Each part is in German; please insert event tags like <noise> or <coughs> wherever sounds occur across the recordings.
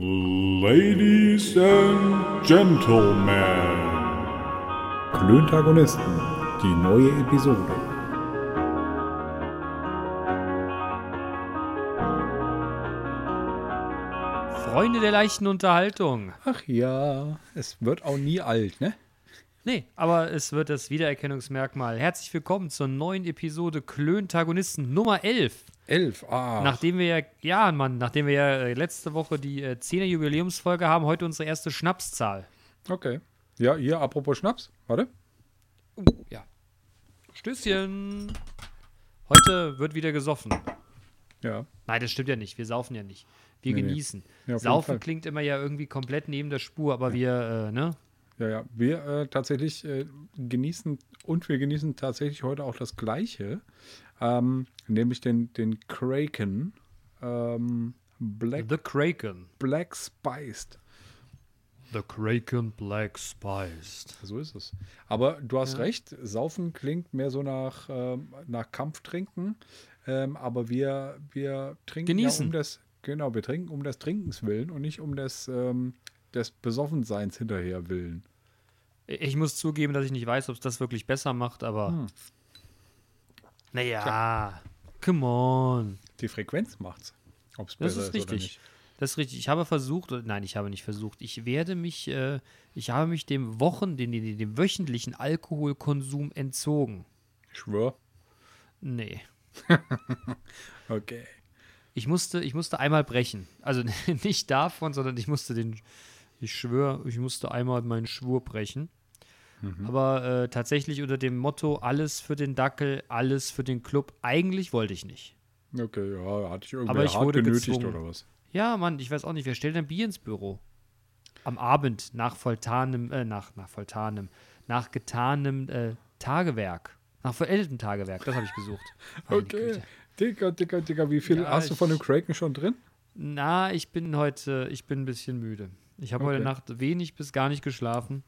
Ladies and Gentlemen. Klöntagonisten, die neue Episode. Freunde der leichten Unterhaltung. Ach ja, es wird auch nie alt, ne? Nee, aber es wird das Wiedererkennungsmerkmal. Herzlich willkommen zur neuen Episode Klöntagonisten Nummer 11. Elf, ah. Nachdem wir ja, ja, Mann, nachdem wir ja äh, letzte Woche die äh, 10er Jubiläumsfolge haben, heute unsere erste Schnapszahl. Okay. Ja, hier, apropos Schnaps, warte. Uh, ja. Stößchen. Heute wird wieder gesoffen. Ja. Nein, das stimmt ja nicht. Wir saufen ja nicht. Wir Nee, nee. genießen. Ja, auf jeden Saufen klingt immer ja irgendwie komplett neben der Spur, aber wir, äh, ne? Ja, ja. Wir äh, tatsächlich äh, genießen und wir genießen tatsächlich heute auch das Gleiche, ähm, nämlich den, den Kraken ähm, Black, The Kraken. Black Spiced. The Kraken Black Spiced. So ist es. Aber du hast Ja. recht, Saufen klingt mehr so nach, ähm, nach Kampftrinken, ähm, aber wir, wir trinken Genießen. ja um das, genau, wir trinken um des Trinkens willen und nicht um des, ähm, des Besoffenseins hinterher willen. Ich muss zugeben, dass ich nicht weiß, ob es das wirklich besser macht, aber. Hm. Naja, come on. Die Frequenz macht's. Ob es Das besser ist ist, richtig. nicht. Das ist richtig. Ich habe versucht, nein, ich habe nicht versucht. Ich werde mich, äh, ich habe mich dem Wochen, dem, dem, dem wöchentlichen Alkoholkonsum entzogen. Schwör. Nee. <laughs> Okay. Ich musste, ich musste einmal brechen. Also <laughs> nicht davon, sondern ich musste den, ich schwöre, ich musste einmal meinen Schwur brechen. Mhm. Aber äh, tatsächlich unter dem Motto, alles für den Dackel, alles für den Club. Eigentlich wollte ich nicht. Okay, ja, hatte ich irgendwie Aber ich hart wurde genötigt gezwungen. oder was? Ja, Mann, ich weiß auch nicht, wer stellt ein Bier ins Büro? Am Abend nach volltanem, äh, nach, nach volltanem, nach getanem äh, Tagewerk. Nach vollendeten Tagewerk, das habe ich gesucht. <laughs> Okay. Dicker, dicker, dicker, wie viel Ja, hast du von dem Kraken schon drin? Na, ich bin heute, ich bin ein bisschen müde. Ich habe heute Okay. Nacht wenig bis gar nicht geschlafen.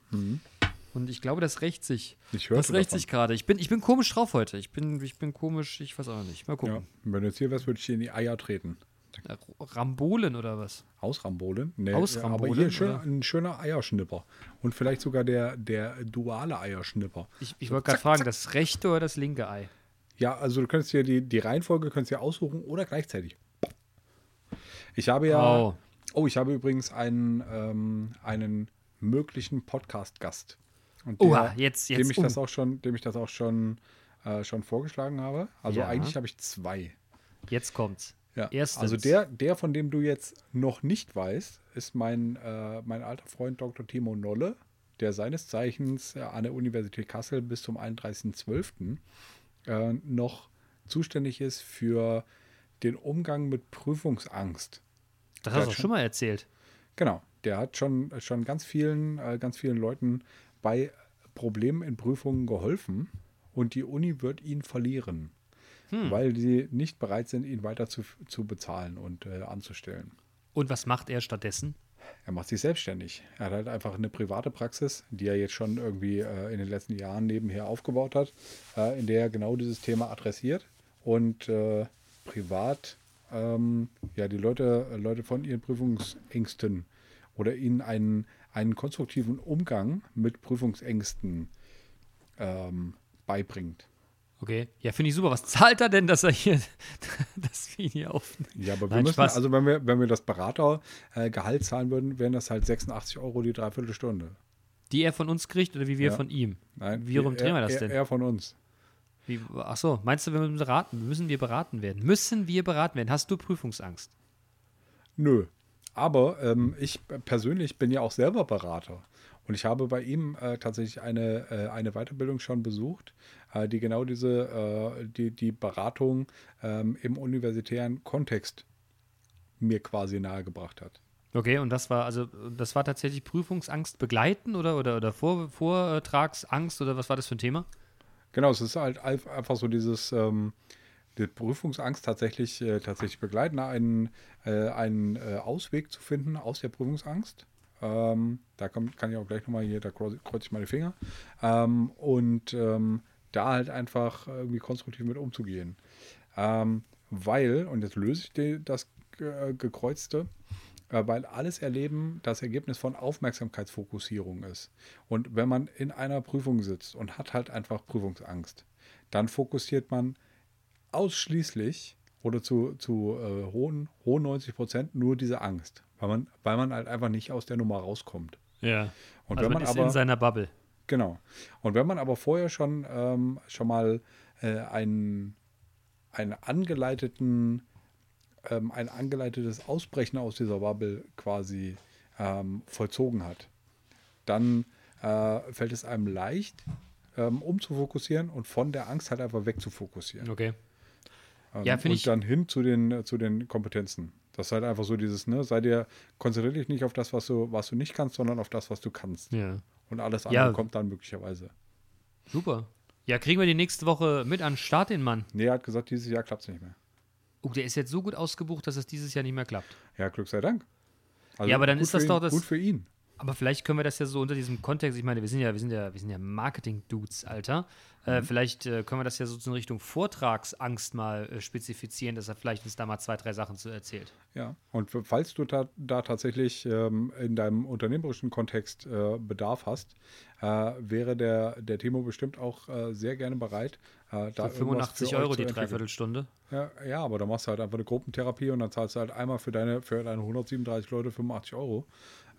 Und ich glaube, das rächt sich. Ich Das rächt davon. sich gerade. Ich bin, ich bin komisch drauf heute. Ich bin, ich bin komisch, ich weiß auch nicht. Mal Ja, gucken. wenn du jetzt hier wärst, würde ich dir in die Eier treten. Äh, Rambolen oder was? Ausrambolen? Nee, Ausrambolen, aber hier schön, ein schöner Eierschnipper. Und vielleicht sogar der, der duale Eierschnipper. Ich, ich wollte gerade fragen, zack. das rechte oder das linke Ei? Ja, also du könntest dir die, die Reihenfolge könntest dir aussuchen oder gleichzeitig. Ich habe ja. Oh. Oh, ich habe übrigens einen, ähm, einen möglichen Podcast-Gast. Und Oha, jetzt- jetzt, Dem ich das uh. auch schon, dem ich das auch schon, äh, schon vorgeschlagen habe. Also Ja. eigentlich habe ich zwei. Jetzt kommt's. Ja. Erstens. Also der, der, von dem du jetzt noch nicht weißt, ist mein, äh, mein alter Freund Dr. Timo Nolle, der seines Zeichens äh, an der Universität Kassel bis zum 31.12. Äh, noch zuständig ist für den Umgang mit Prüfungsangst. Das hast du schon. schon mal erzählt. Genau, der hat schon, schon ganz vielen, äh, ganz vielen Leuten bei Problemen in Prüfungen geholfen und die Uni wird ihn verlieren, Hm. weil sie nicht bereit sind, ihn weiter zu, zu bezahlen und äh, anzustellen. Und was macht er stattdessen? Er macht sich selbstständig. Er hat halt einfach eine private Praxis, die er jetzt schon irgendwie äh, in den letzten Jahren nebenher aufgebaut hat, äh, in der er genau dieses Thema adressiert und äh, privat ähm, ja die Leute, Leute von ihren Prüfungsängsten oder ihnen einen, einen konstruktiven Umgang mit Prüfungsängsten ähm, beibringt. Okay. Ja, finde ich super. Was zahlt er denn, dass er hier, <laughs> dass wir ihn hier aufnehmen? Ja, aber wir Nein, müssen, Spaß. also wenn wir, wenn wir das Beratergehalt zahlen würden, wären das halt 86 Euro die Dreiviertelstunde. Die er von uns kriegt oder wie wir Ja. von ihm? Nein, Wie rum er- drehen wir das er, denn? Er von uns. Wie, ach so, meinst du, wir müssen beraten? Müssen wir beraten werden? Müssen wir beraten werden? Hast du Prüfungsangst? Nö. Aber ähm, ich persönlich bin ja auch selber Berater. Und ich habe bei ihm äh, tatsächlich eine, äh, eine Weiterbildung schon besucht, äh, die genau diese, äh, die, die Beratung ähm, im universitären Kontext mir quasi nahegebracht hat. Okay, und das war also das war tatsächlich Prüfungsangst begleiten oder oder oder Vor, Vortragsangst oder was war das für ein Thema? Genau, es ist halt einf- einfach so dieses ähm, die Prüfungsangst tatsächlich, äh, tatsächlich begleiten, einen, äh, einen äh, Ausweg zu finden aus der Prüfungsangst. Ähm, da kommt, kann ich auch gleich nochmal hier, da kreuze kreuze ich meine Finger. Ähm, und ähm, da halt einfach irgendwie konstruktiv mit umzugehen. Ähm, weil, und jetzt löse ich die, das äh, Gekreuzte, äh, weil alles Erleben das Ergebnis von Aufmerksamkeitsfokussierung ist. Und wenn man in einer Prüfung sitzt und hat halt einfach Prüfungsangst, dann fokussiert man ausschließlich oder zu, zu äh, hohen, hohen 90 Prozent nur diese Angst, weil man, weil man halt einfach nicht aus der Nummer rauskommt. Ja. Und also wenn man man ist aber, in seiner Bubble. Genau. Und wenn man aber vorher schon, ähm, schon mal äh, einen, einen angeleiteten, ähm, ein angeleitetes Ausbrechen aus dieser Bubble quasi ähm, vollzogen hat, dann äh, fällt es einem leicht, ähm, umzufokussieren und von der Angst halt einfach wegzufokussieren. Okay. Ähm, Ja, und ich- dann hin zu den, äh, zu den Kompetenzen. Das ist halt einfach so dieses, ne, sei dir, konzentriere dich nicht auf das, was du, was du nicht kannst, sondern auf das, was du kannst. Ja. Und alles andere Ja. kommt dann möglicherweise. Super. Ja, kriegen wir die nächste Woche mit an den Start, den Mann. Nee, er hat gesagt, dieses Jahr klappt es nicht mehr. Oh, der ist jetzt so gut ausgebucht, dass es dieses Jahr nicht mehr klappt. Ja, Glück sei Dank. Also Ja, aber dann ist das für doch ihn, das- Gut für ihn. Aber vielleicht können wir das ja so unter diesem Kontext, ich meine, wir sind ja, wir sind ja, wir sind ja Marketing-Dudes, Alter. Mhm. Äh, vielleicht äh, können wir das ja so in Richtung Vortragsangst mal äh, spezifizieren, dass er vielleicht uns da mal zwei, drei Sachen zu erzählt. Ja. Und falls du da, da tatsächlich ähm, in deinem unternehmerischen Kontext äh, Bedarf hast, äh, wäre der, der Timo bestimmt auch sehr gerne bereit, äh, da Für irgendwas 85 für euch Euro die. Dreiviertelstunde. Ja, ja, aber da machst du halt einfach eine Gruppentherapie und dann zahlst du halt einmal für deine, für deine 137 Leute 85 Euro.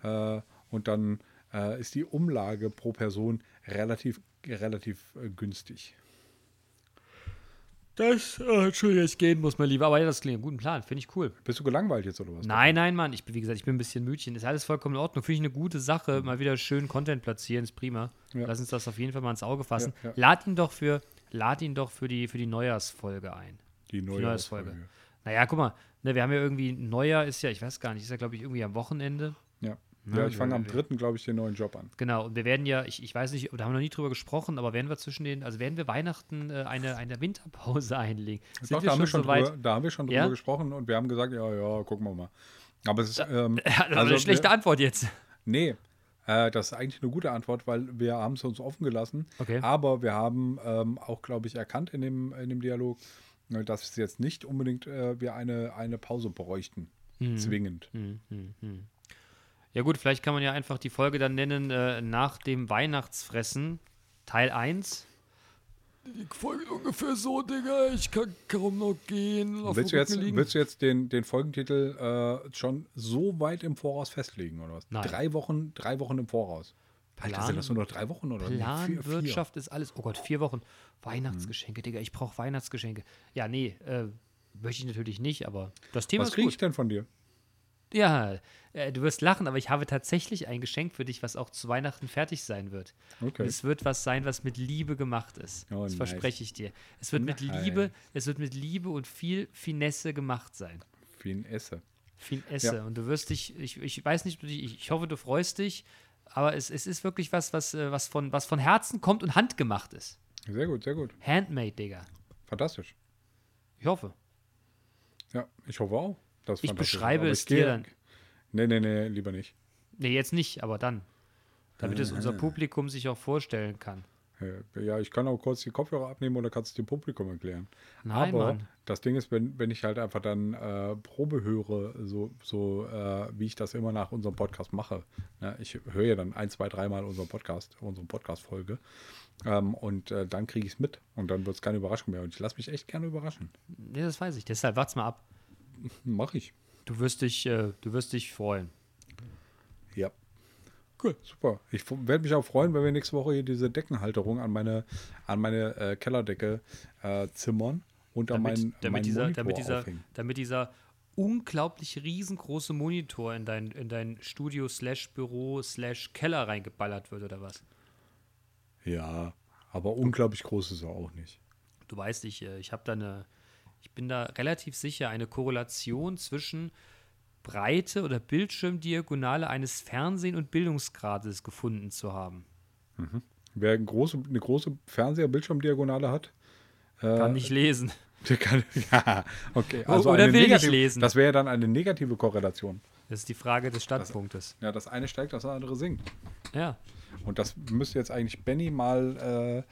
Äh, und dann äh, ist die Umlage pro Person relativ, relativ äh, günstig. Das, äh, Entschuldigung, ich gehen muss, mein Lieber. Aber ja, das klingt einen guten Plan, finde ich cool. Bist du gelangweilt jetzt oder was? Nein, nein, Mann. Ich bin, wie gesagt, ich bin ein bisschen Mütchen. Ist alles vollkommen in Ordnung. Finde ich eine gute Sache. Mal wieder schön Content platzieren, ist prima. Ja. Lass uns das auf jeden Fall mal ins Auge fassen. Ja, ja. Lad ihn doch für, lad ihn doch für die, für die Neujahrsfolge ein. Die Neujahrsfolge. Ausfolge. Naja, guck mal, ne, wir haben ja irgendwie, Neujahr ist ja, ich weiß gar nicht, ist ja, glaube ich, irgendwie am Wochenende. Ja. Na, ja, ich fange am 3. glaube ich, den neuen Job an. Genau, und wir werden ja, ich, ich weiß nicht, da haben wir noch nie drüber gesprochen, aber werden wir zwischen den, also werden wir Weihnachten äh, eine, eine Winterpause <laughs> einlegen? Sind Doch, wir da, haben wir schon so drüber, da haben wir schon drüber Ja? gesprochen und wir haben gesagt, ja, ja, gucken wir mal. Aber es ist, ähm, <laughs> Ja, also eine schlechte wir, Antwort jetzt. Nee, äh, das ist eigentlich eine gute Antwort, weil wir haben es uns offen gelassen. Okay. Aber wir haben ähm, auch, glaube ich, erkannt in dem, in dem Dialog, äh, dass es jetzt nicht unbedingt äh, wir eine, eine Pause bräuchten. Mhm. Zwingend. Ja gut, vielleicht kann man ja einfach die Folge dann nennen, äh, nach dem Weihnachtsfressen, Teil 1. Die Folge ungefähr so, Digga. Ich kann kaum noch gehen. Auf Willst du, jetzt, willst du jetzt den, den Folgentitel äh, schon so weit im Voraus festlegen, oder was? Nein. Drei Wochen, drei Wochen im Voraus. Alter, Plan- sind das nur noch drei Wochen oder. Planwirtschaft ist alles. Oh Gott, vier Wochen. Weihnachtsgeschenke, Digga, ich brauche Weihnachtsgeschenke. Ja, nee, äh, möchte ich natürlich nicht, aber das Thema Was ist kriege gut. ich denn von dir? Ja, äh, du wirst lachen, aber ich habe tatsächlich ein Geschenk für dich, was auch zu Weihnachten fertig sein wird. Okay. Und es wird was sein, was mit Liebe gemacht ist. Oh, das nice. verspreche ich dir. Es wird mit Nice. Liebe, es wird mit Liebe und viel Finesse gemacht sein. Wie ein Esse. Finesse. Ja. Und du wirst dich, ich, ich weiß nicht, ich, ich hoffe, du freust dich, aber es, es ist wirklich was, was, äh, was, von, was von Herzen kommt und handgemacht ist. Sehr gut, sehr gut. Handmade, Digga. Fantastisch. Ich hoffe. Ja, ich hoffe auch. Das Ich beschreibe es dir dann. Nee, nee, nee, lieber nicht. Nee, jetzt nicht, aber dann. Damit es Ah. unser Publikum sich auch vorstellen kann. Äh, Ja, ich kann auch kurz die Kopfhörer abnehmen oder kannst es dem Publikum erklären. Nein, Aber Mann. das Ding ist, wenn, wenn ich halt einfach dann äh, Probe höre, so, so äh, wie ich das immer nach unserem Podcast mache. Ne? Ich höre ja dann ein, zwei, dreimal unseren Podcast, unsere Podcast-Folge. Ähm, und äh, dann kriege ich es mit. Und dann wird es keine Überraschung mehr. Und ich lasse mich echt gerne überraschen. Nee, das weiß ich. Deshalb wart's mal ab. Mache ich. Du wirst dich, äh, du wirst dich freuen. Ja. Cool, super. Ich werde mich auch freuen, wenn wir nächste Woche hier diese Deckenhalterung an meine, an meine äh, Kellerdecke äh, zimmern und an Damit, meinen, damit, meinen dieser, Monitor damit, dieser, aufhängen. damit dieser unglaublich riesengroße Monitor in dein, in dein Studio slash Büro slash Keller reingeballert wird oder was? Ja, aber unglaublich groß ist er auch nicht. Du weißt, ich, äh, ich habe da eine, ich bin da relativ sicher, eine Korrelation zwischen Breite oder Bildschirmdiagonale eines Fernsehen- und Bildungsgrades gefunden zu haben. Wer eine große, eine große Fernseher-Bildschirmdiagonale hat, äh, Kann nicht lesen. <laughs> der kann. Ja, okay. O- oder eine will nicht negative- lesen. Das wäre ja dann eine negative Korrelation. Das ist die Frage des Standpunktes. Ja, das eine steigt, das andere sinkt. Ja. Und das müsste jetzt eigentlich Benny mal,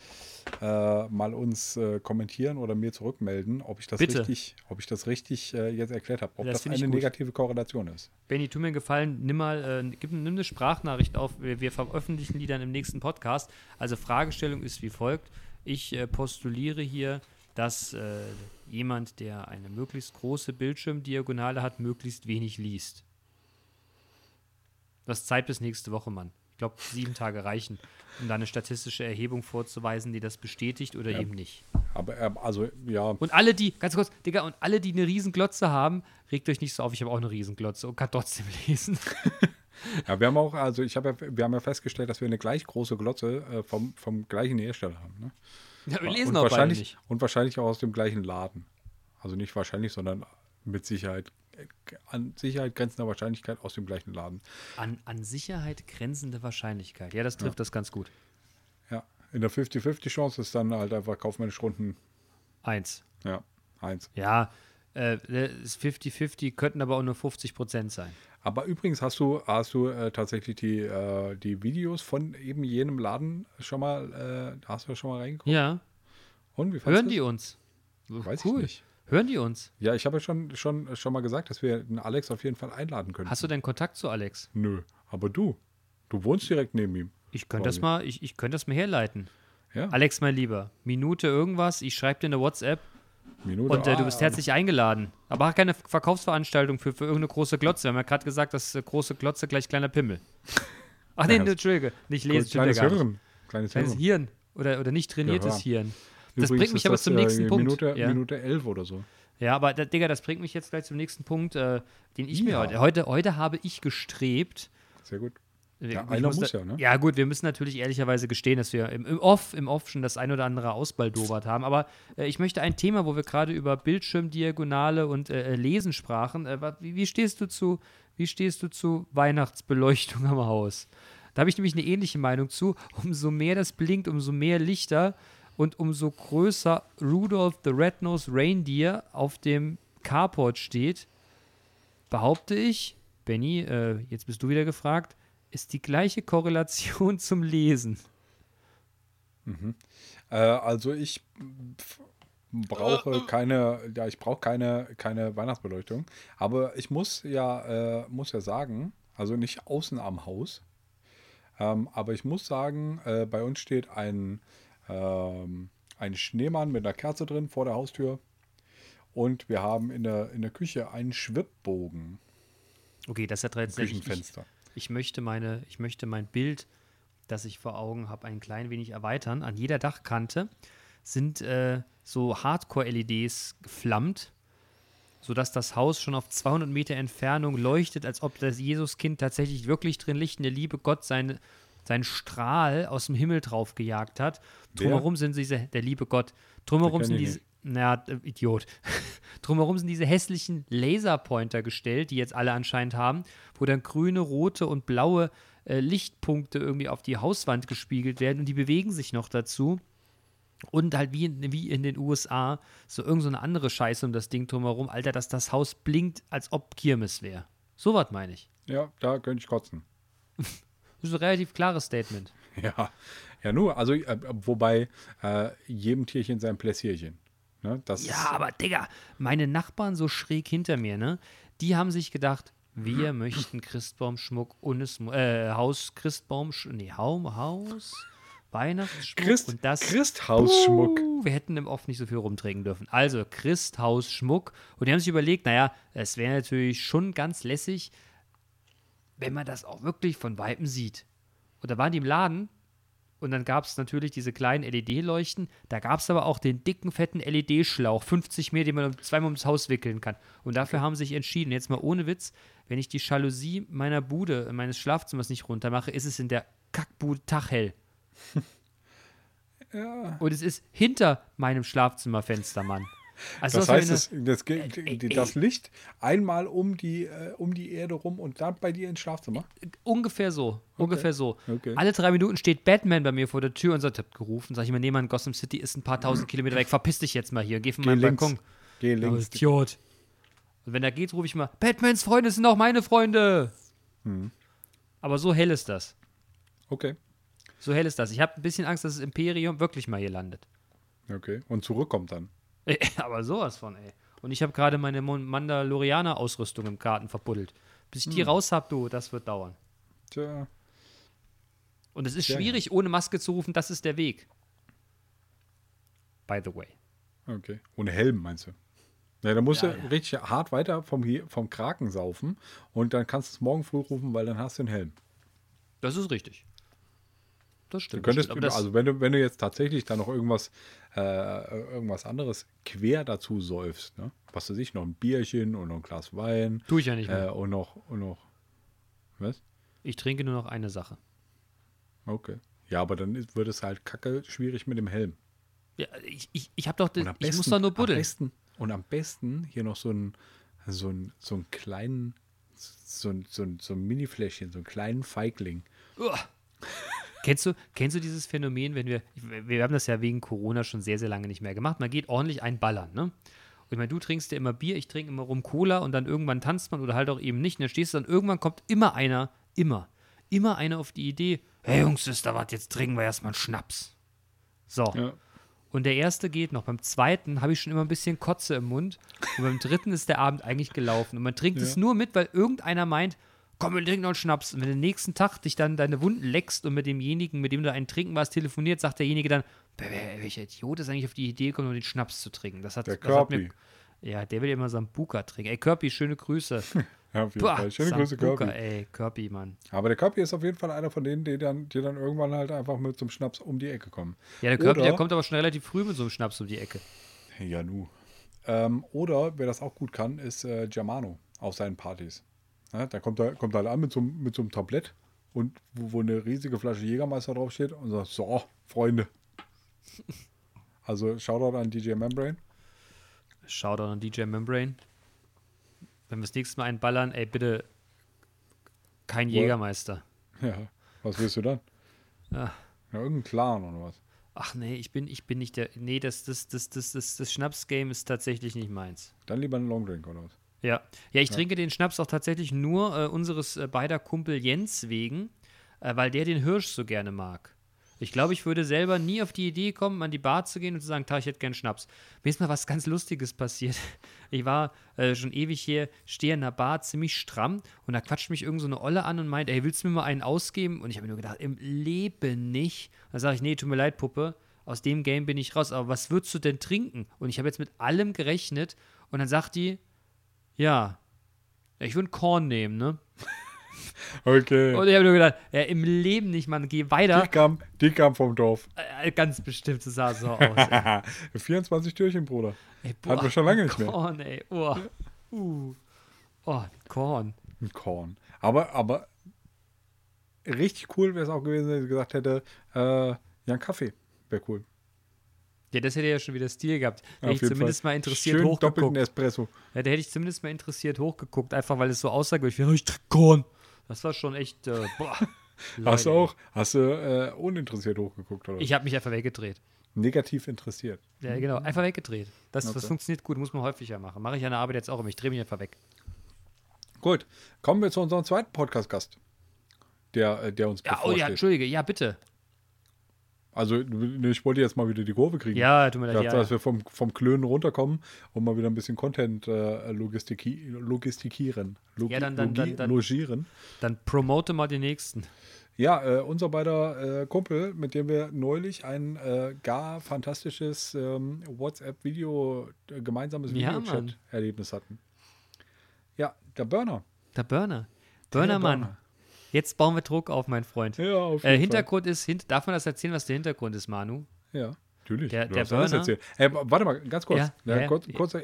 äh, äh, mal uns äh, kommentieren oder mir zurückmelden, ob ich das Bitte. richtig, ob ich das richtig äh, jetzt erklärt habe, ob Das das, eine negative Korrelation ist. Benny, tu mir einen Gefallen, nimm mal, äh, gib, nimm eine Sprachnachricht auf. Wir, wir veröffentlichen die dann im nächsten Podcast. Also Fragestellung ist wie folgt. Ich äh, postuliere hier, dass jemand, der eine möglichst große Bildschirmdiagonale hat, möglichst wenig liest. Das Zeit bis nächste Woche, Mann. Ich glaube, sieben Tage reichen, um da eine statistische Erhebung vorzuweisen, die das bestätigt oder eben nicht. Aber äh, also ja, Und alle, die, ganz kurz, Digga, und alle, die eine Riesenglotze haben, regt euch nicht so auf, ich habe auch eine Riesenglotze und kann trotzdem <laughs> lesen. ja, wir haben auch, also ich habe ja, wir haben ja festgestellt, dass wir eine gleich große Glotze äh, vom, vom gleichen Hersteller haben. Ne? Ja, wir und lesen auch beide wahrscheinlich, nicht. Und wahrscheinlich auch aus dem gleichen Laden. Also nicht wahrscheinlich, sondern mit Sicherheit, an Sicherheit grenzender Wahrscheinlichkeit aus dem gleichen Laden. An, an Sicherheit grenzende Wahrscheinlichkeit. Ja, das trifft das ganz gut. Ja, in der 50-50-Chance ist dann halt einfach kaufmännisch Runden, Eins. ja, eins. Ja, äh, das ist 50-50, könnten aber auch nur 50 Prozent sein. Aber übrigens hast du, hast du äh, tatsächlich die, äh, die Videos von eben jenem Laden schon mal, äh, hast du schon mal reingeguckt? Ja, Und wie hören die uns? Weiß cool. ich nicht. Hören die uns? Ja, ich habe ja schon, schon, schon mal gesagt, dass wir den Alex auf jeden Fall einladen können. Hast du denn Kontakt zu Alex? Nö, aber du, du wohnst direkt neben ihm. Ich könnte das mal, ich, ich könnte das mal herleiten. Ja, Alex, mein Lieber, Minute irgendwas, ich schreibe dir eine WhatsApp Minute. und äh, du bist herzlich eingeladen. Aber auch keine Verkaufsveranstaltung für, für irgendeine große Glotze. Wir haben ja gerade gesagt, dass äh, große Glotze gleich kleiner Pimmel. Ach nee, Ja, Entschuldige, nicht lesen, Kleines nicht. Hirn. Kleines Kleines Hirn. Oder, oder nicht trainiertes Gehirn. Hirn. Das Übrigens bringt mich aber das, zum äh, nächsten Punkt. Minute, ja. Minute elf oder so. ja, aber Digga, das bringt mich jetzt gleich zum nächsten Punkt, äh, den ich mir Ja. heute, heute, heute habe ich gestrebt. Sehr gut. Ja, einer muss da, ja, ne? Ja, gut, wir müssen natürlich ehrlicherweise gestehen, dass wir im, im Off, im Off schon das ein oder andere ausbaldobert haben. Aber äh, ich möchte ein Thema, wo wir gerade über Bildschirmdiagonale und äh, äh, Lesen sprachen. Äh, wie, wie stehst du zu, wie stehst du zu Weihnachtsbeleuchtung am Haus? Da habe ich nämlich eine ähnliche Meinung zu. <laughs> Umso mehr das blinkt, umso mehr Lichter und umso größer Rudolph the Red-Nosed Reindeer auf dem Carport steht, behaupte ich, Benny, äh, jetzt bist du wieder gefragt, ist die gleiche Korrelation <laughs> zum Lesen. Äh, also ich brauche <coughs> keine, ja, ich brauche keine, keine Weihnachtsbeleuchtung. Aber ich muss ja, äh, muss ja sagen, also nicht außen am Haus, ähm, aber ich muss sagen, äh, bei uns steht ein, ähm, ein Schneemann mit einer Kerze drin vor der Haustür. Und wir haben in der, in der Küche einen Schwibbogen Okay, das hat jetzt ich, Küchenfenster. ich möchte meine, ich möchte mein Bild, das ich vor Augen habe, ein klein wenig erweitern. An jeder Dachkante sind äh, so Hardcore-LEDs geflammt, sodass das Haus schon auf 200 Meter Entfernung leuchtet, als ob das Jesuskind tatsächlich wirklich drin liegt der liebe Gott seine, seinen Strahl aus dem Himmel drauf gejagt hat. Wer? Drumherum sind diese, der liebe Gott, drumherum sind diese, naja, äh, Idiot. <laughs> drumherum sind diese hässlichen Laserpointer gestellt, die jetzt alle anscheinend haben, wo dann grüne, rote und blaue äh, Lichtpunkte irgendwie auf die Hauswand gespiegelt werden und die bewegen sich noch dazu. Und halt wie in, wie in den USA, so irgend so eine andere Scheiße um das Ding drumherum, Alter, dass das Haus blinkt, als ob Kirmes wäre. So was meine ich. Ja, da könnte ich kotzen. <laughs> Das ist ein relativ klares Statement. <laughs> Ja, ja nur, also äh, wobei äh, jedem Tierchen sein Pläsierchen. Ne? Das Ja, aber Digga, meine Nachbarn so schräg hinter mir, ne? Die haben sich gedacht, wir möchten Christbaumschmuck und es, äh, Haus Christbaum, nee, Haum, Haus, Weihnachtsschmuck Christ, und das. Christhausschmuck. Uh, wir hätten im Off nicht so viel rumträgen dürfen. Also Christhausschmuck. Und die haben sich überlegt, naja, es wäre natürlich schon ganz lässig, wenn man das auch wirklich von Weitem sieht. Und da waren die im Laden und dann gab es natürlich diese kleinen LED-Leuchten. Da gab es aber auch den dicken, fetten LED-Schlauch, 50 Meter, den man zweimal ums Haus wickeln kann. Und dafür haben sie sich entschieden, jetzt mal ohne Witz, wenn ich die Jalousie meiner Bude, meines Schlafzimmers nicht runtermache, ist es in der Kackbude tachhell. <laughs> Und es ist hinter meinem Schlafzimmerfenster, Mann. Also Das heißt, das, das, geht- das Licht einmal um die, äh, um die Erde rum und dann bei dir ins Schlafzimmer. ungefähr so, ungefähr so. Okay. Alle drei Minuten steht Batman bei mir vor der Tür und sagt, habt gerufen, sag ich mal, nee, Mann, Gotham City ist ein paar tausend <clears throat> Kilometer weg, verpiss dich jetzt mal hier, geh von Geh meinem links. Balkon. Geh links. Idiot. Und wenn er geht, rufe ich mal, Batmans Freunde sind auch meine Freunde. Mhm. Aber so hell ist das. Okay. So hell ist das. Ich habe ein bisschen Angst, dass das Imperium wirklich mal hier landet. Okay. Und zurückkommt dann. Ey, <laughs> Aber sowas von, ey. Und ich habe gerade meine Mandalorianer-Ausrüstung im Garten verbuddelt. Bis ich die raus habe, du, das wird dauern. Tja. Und es ist Sehr schwierig, ohne Maske zu rufen, das ist der Weg. By the way. Okay. Ohne Helm, meinst du? Ja, dann musst Ja, du ja. richtig hart weiter vom, vom Kraken saufen und dann kannst du es morgen früh rufen, weil dann hast du einen Helm. Das ist richtig. Das Du stimmt. könntest, das stimmt. Das, also wenn du, wenn du jetzt tatsächlich da noch irgendwas, äh, irgendwas anderes quer dazu säufst, ne? was weiß ich, noch ein Bierchen und noch ein Glas Wein tue ich ja nicht mehr. äh, und noch, und noch, was? Ich trinke nur noch eine Sache. Okay. Ja, aber dann wird es halt kacke schwierig mit dem Helm. Ja, ich ich, ich habe doch, den, am ich muss besten- doch nur Am buddeln. besten, und am besten hier noch so ein, so ein, so einen kleinen, so ein, so ein, so ein Mini-Fläschchen, so einen kleinen Feigling. Uah. Kennst du, kennst du dieses Phänomen, wenn wir, wir haben das ja wegen Corona schon sehr, sehr lange nicht mehr gemacht, man geht ordentlich einballern, ne? Und ich meine, du trinkst ja immer Bier, ich trinke immer rum Cola und dann irgendwann tanzt man oder halt auch eben nicht. Und dann stehst du dann, irgendwann kommt immer einer, immer, immer einer auf die Idee, hey Jungs, ist da was, jetzt trinken wir erstmal einen Schnaps. So. Ja. Und der erste geht noch. Beim zweiten habe ich schon immer ein bisschen Kotze im Mund. Und beim dritten ist der Abend eigentlich gelaufen. Und man trinkt es nur mit, weil irgendeiner meint, komm, wir trinken noch einen Schnaps. Und wenn du den nächsten Tag dich dann deine Wunden leckst und mit demjenigen, mit dem du einen trinken warst, telefoniert, sagt derjenige dann, "Wer- wer- welcher Idiot ist eigentlich auf die Idee gekommen, um den Schnaps zu trinken? Das hat, Der das hat mir. Ja, der will ja immer Sambuka trinken. Ey, Kirby, schöne Grüße. <laughs> Ja, auf jeden Boah, Fall. Schöne Grüße, Kirby. ey, Kirby, Mann. Aber der Kirby ist auf jeden Fall einer von denen, die dann, die dann irgendwann halt einfach mit zum Schnaps um die Ecke kommen. Ja, der Oder- der kommt aber schon relativ früh mit so einem Schnaps um die Ecke. Ja, nu. Ähm, oder, wer das auch gut kann, ist äh, Germano auf seinen Partys. Ja, da kommt er kommt halt an mit so, einem- mit so einem Tablett und wo, wo eine riesige Flasche Jägermeister draufsteht und sagt, so, Freunde. <laughs> Also Shoutout an DJ Membrane. Shoutout an DJ Membrane. Wenn wir das nächste Mal einballern, ey, bitte kein What? Jägermeister. <laughs> Ja, was willst du dann? Ah. Ja, irgendein Clan oder was? Ach nee, ich bin, ich bin nicht der. Nee, das, das, das, das, das, das Schnaps-Game ist tatsächlich nicht meins. Dann lieber einen Longdrink oder was? Ja. Ja, ich trinke den Schnaps auch tatsächlich nur äh, unseres äh, beider Kumpel Jens wegen, äh, weil der den Hirsch so gerne mag. Ich glaube, ich würde selber nie auf die Idee kommen, an die Bar zu gehen und zu sagen, "Ta, ich hätte gern Schnaps. Mir ist mal was ganz Lustiges passiert. <laughs> Ich war äh, schon ewig hier, stehe in der Bar, ziemlich stramm und da quatscht mich irgend so eine Olle an und meint, ey, willst du mir mal einen ausgeben? Und ich habe mir nur gedacht, im Leben nicht. Dann sage ich, nee, tut mir leid, Puppe, aus dem Game bin ich raus. Aber was würdest du denn trinken? Und ich habe jetzt mit allem gerechnet und dann sagt die, ja, ich würde Korn nehmen, ne? Okay. Und ich habe nur gedacht, ja, im Leben nicht, Mann, geh die, weiter. kam, die kam vom Dorf. Äh, ganz bestimmt, das sah so <laughs> aus. Ey. 24 Türchen, Bruder. Ey, Hatten wir schon lange nicht mehr. Korn, ey. Oh, uh. oh Korn. Ein Korn. Aber, aber richtig cool wäre es auch gewesen, wenn sie gesagt hätte, äh, ja, ein Kaffee wäre cool. Ja, das hätte ja schon wieder Stil gehabt. Da hätte ich zumindest Fall. mal interessiert Schön doppelten hochgeguckt. Espresso. Ja, da hätte ich zumindest mal interessiert hochgeguckt, einfach weil es so aussagewöhnlich war. Ich trinke Korn. Das war schon echt, äh, <laughs> boah. Hast du auch, hast du äh, uninteressiert hochgeguckt oder? Ich habe mich einfach weggedreht. Negativ interessiert. Ja, genau, einfach weggedreht. Das, das Okay. funktioniert gut, muss man häufiger machen. Mache ich an der Arbeit jetzt auch immer. Ich drehe mich einfach weg. Gut, kommen wir zu unserem zweiten Podcast-Gast, der, äh, der uns Ja, oh ja, bevorsteht. Entschuldige, ja, bitte. Also ich wollte jetzt mal wieder die Kurve kriegen. Ja, tut mir Ich leid. dachte, Ja, dass wir vom, vom Klönen runterkommen und mal wieder ein bisschen Content äh, logistiki logistikieren. Logi Ja, dann- dann- logi dann- dann- logieren. Dann promote mal den nächsten. Ja, äh, unser beider äh, Kumpel, mit dem wir neulich ein äh, gar fantastisches ähm, WhatsApp-Video, äh, gemeinsames Ja, Videochat-Erlebnis hatten. Ja, der Burner. Der Burner. Burnermann. Burner. Jetzt bauen wir Druck auf, mein Freund. Ja, auf Äh, jeden Hintergrund ist, hint darf man das erzählen, was der Hintergrund ist, Manu? Fall. Ja, natürlich. Der- Du der Burner- erzählt. Äh, warte mal, ganz kurz. Ja, Ja, ja, kurz, Ja,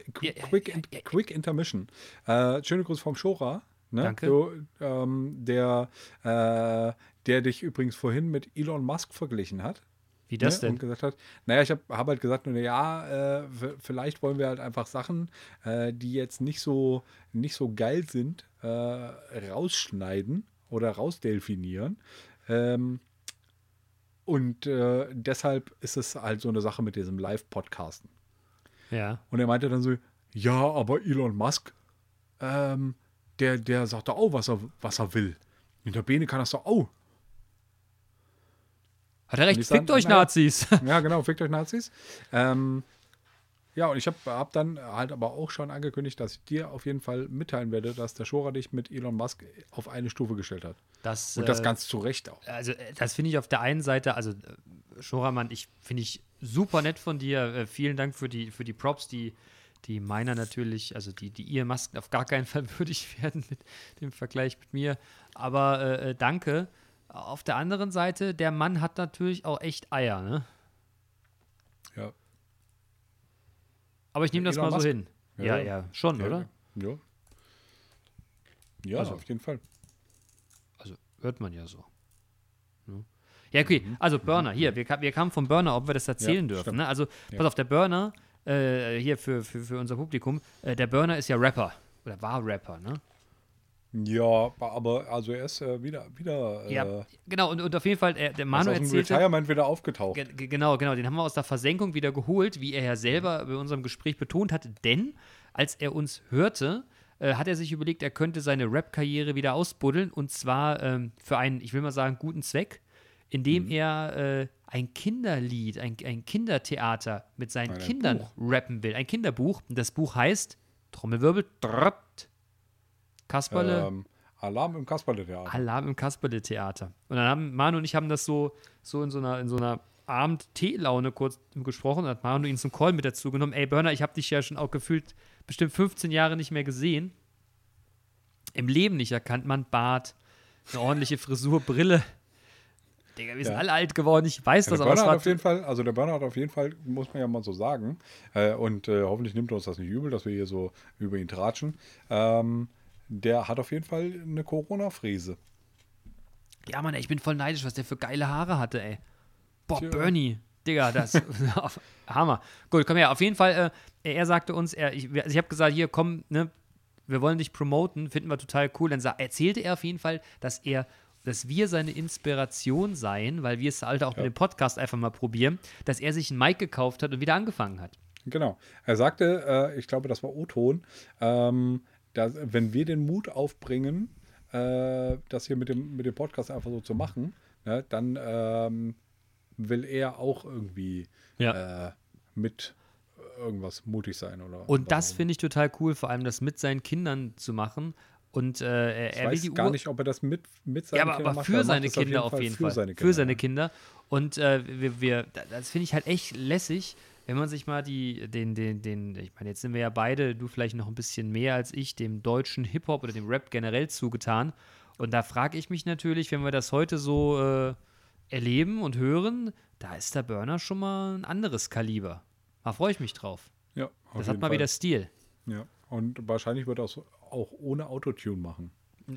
Quick, ja, quick, Intermission. Äh, schöne Grüße vom Shora. Ne? Danke. Du, ähm, der, äh, der dich übrigens vorhin mit Elon Musk verglichen hat. Wie das ne, denn? Und gesagt hat, naja, ich habe hab halt gesagt, nur, ja, äh, vielleicht wollen wir halt einfach Sachen, äh, die jetzt nicht so, nicht so geil sind, äh, rausschneiden oder rausdelfinieren. Ähm, und äh, deshalb ist es halt so eine Sache mit diesem Live-Podcasten. Ja. Und er meinte dann so, ja, aber Elon Musk, ähm, der, der sagt doch auch, was er, was er will. Und der Bene kann das doch auch. Hat er recht, fickt euch naja. Nazis. Ja, genau, fickt euch Nazis. Ähm, ja, und ich habe hab dann halt aber auch schon angekündigt, dass ich dir auf jeden Fall mitteilen werde, dass der Schora dich mit Elon Musk auf eine Stufe gestellt hat. Das, Und das äh, ganz zu Recht auch. Also, äh, das finde ich auf der einen Seite, also, äh, Schoramann, ich finde ich super nett von dir. Äh, vielen Dank für die, für die Props, die, die meiner natürlich, also die, die ihr Masken auf gar keinen Fall <laughs> würdig werden mit dem Vergleich mit mir. Aber äh, danke. Auf der anderen Seite, der Mann hat natürlich auch echt Eier, ne? Ja. Aber ich nehme das Elon mal so Musk. hin. Ja, Ja, ja, schon, ja, oder? Ja. Ja, Also- auf jeden Fall. Also hört man ja so. Ne? Ja, okay. Also Burner, hier, wir, wir kamen vom Burner, ob wir das erzählen dürfen. Ne? Also, pass auf, der Burner, äh, hier für, für, für unser Publikum, äh, der Burner ist ja Rapper. Oder war Rapper, ne? Ja, aber also er ist äh, wieder, wieder Ja, äh, genau. Und, und auf jeden Fall, äh, der ist Manu aus dem erzählte. Retirement wieder aufgetaucht. Ge- ge- Genau, genau. Den haben wir aus der Versenkung wieder geholt, wie er ja selber bei unserem Gespräch betont hatte. Denn als er uns hörte, äh, hat er sich überlegt, er könnte seine Rap-Karriere wieder ausbuddeln. Und zwar ähm, für einen, ich will mal sagen, guten Zweck, indem Mhm. er äh, ein Kinderlied, ein, ein Kindertheater mit seinen Ein Kindern Buch. rappen will. Ein Kinderbuch. Das Buch heißt Trommelwirbel, drrrt, Kasperle. Ähm, Alarm im Kasperle-Theater. Alarm im Kasperle-Theater. Und dann haben Manu und ich haben das so, so in so einer, in so einer Abend-Tee-Laune kurz gesprochen. Dann hat Manu ihn zum Call mit dazu genommen. Ey, Burner, ich habe dich ja schon auch gefühlt bestimmt 15 Jahre nicht mehr gesehen. Im Leben nicht erkannt. Man Bart, eine ordentliche Frisur, Brille. Digga, wir sind Ja. alle alt geworden. Ich weiß Ja, das, aber Burner hat auf jeden Fall, also der Burner hat auf jeden Fall, muss man ja mal so sagen, äh, und äh, hoffentlich nimmt er uns das nicht übel, dass wir hier so über ihn tratschen. Ähm, der hat auf jeden Fall eine Corona-Frise. Ja, Mann, ey, ich bin voll neidisch, was der für geile Haare hatte, ey. Boah, Tja. Bernie. Digga, das <laughs> Hammer. Gut, komm her. Auf jeden Fall, äh, er sagte uns, er, ich, also ich habe gesagt, hier, komm, ne, wir wollen dich promoten, finden wir total cool. Dann erzählte er auf jeden Fall, dass er, dass wir seine Inspiration seien, weil wir es halt auch mit dem Podcast einfach mal probieren, dass er sich ein Mic gekauft hat und wieder angefangen hat. Genau. Er sagte, äh, ich glaube, das war O-Ton, ähm, dass, wenn wir den Mut aufbringen, äh, das hier mit dem, mit dem Podcast einfach so zu machen, ne, dann ähm, will er auch irgendwie äh, mit irgendwas mutig sein. Oder Und das finde ich total cool, vor allem das mit seinen Kindern zu machen. Und äh, er, Ich er will weiß die gar Uhr nicht, ob er das mit, mit seinen Ja, aber, Kindern aber macht. für Er macht seine das Kinder auf jeden Fall. Für seine Für Kinder, seine ja. Kinder. Und äh, wir, wir, das finde ich halt echt lässig, wenn man sich mal die, den, den, den, ich meine, jetzt sind wir ja beide, du vielleicht noch ein bisschen mehr als ich, dem deutschen Hip-Hop oder dem Rap generell zugetan. Und da frage ich mich natürlich, wenn wir das heute so äh, erleben und hören, da ist der Burner schon mal ein anderes Kaliber. Da freue ich mich drauf. Ja, Das hat mal Fall. wieder Stil. Ja. Und wahrscheinlich wird er es auch ohne Autotune machen.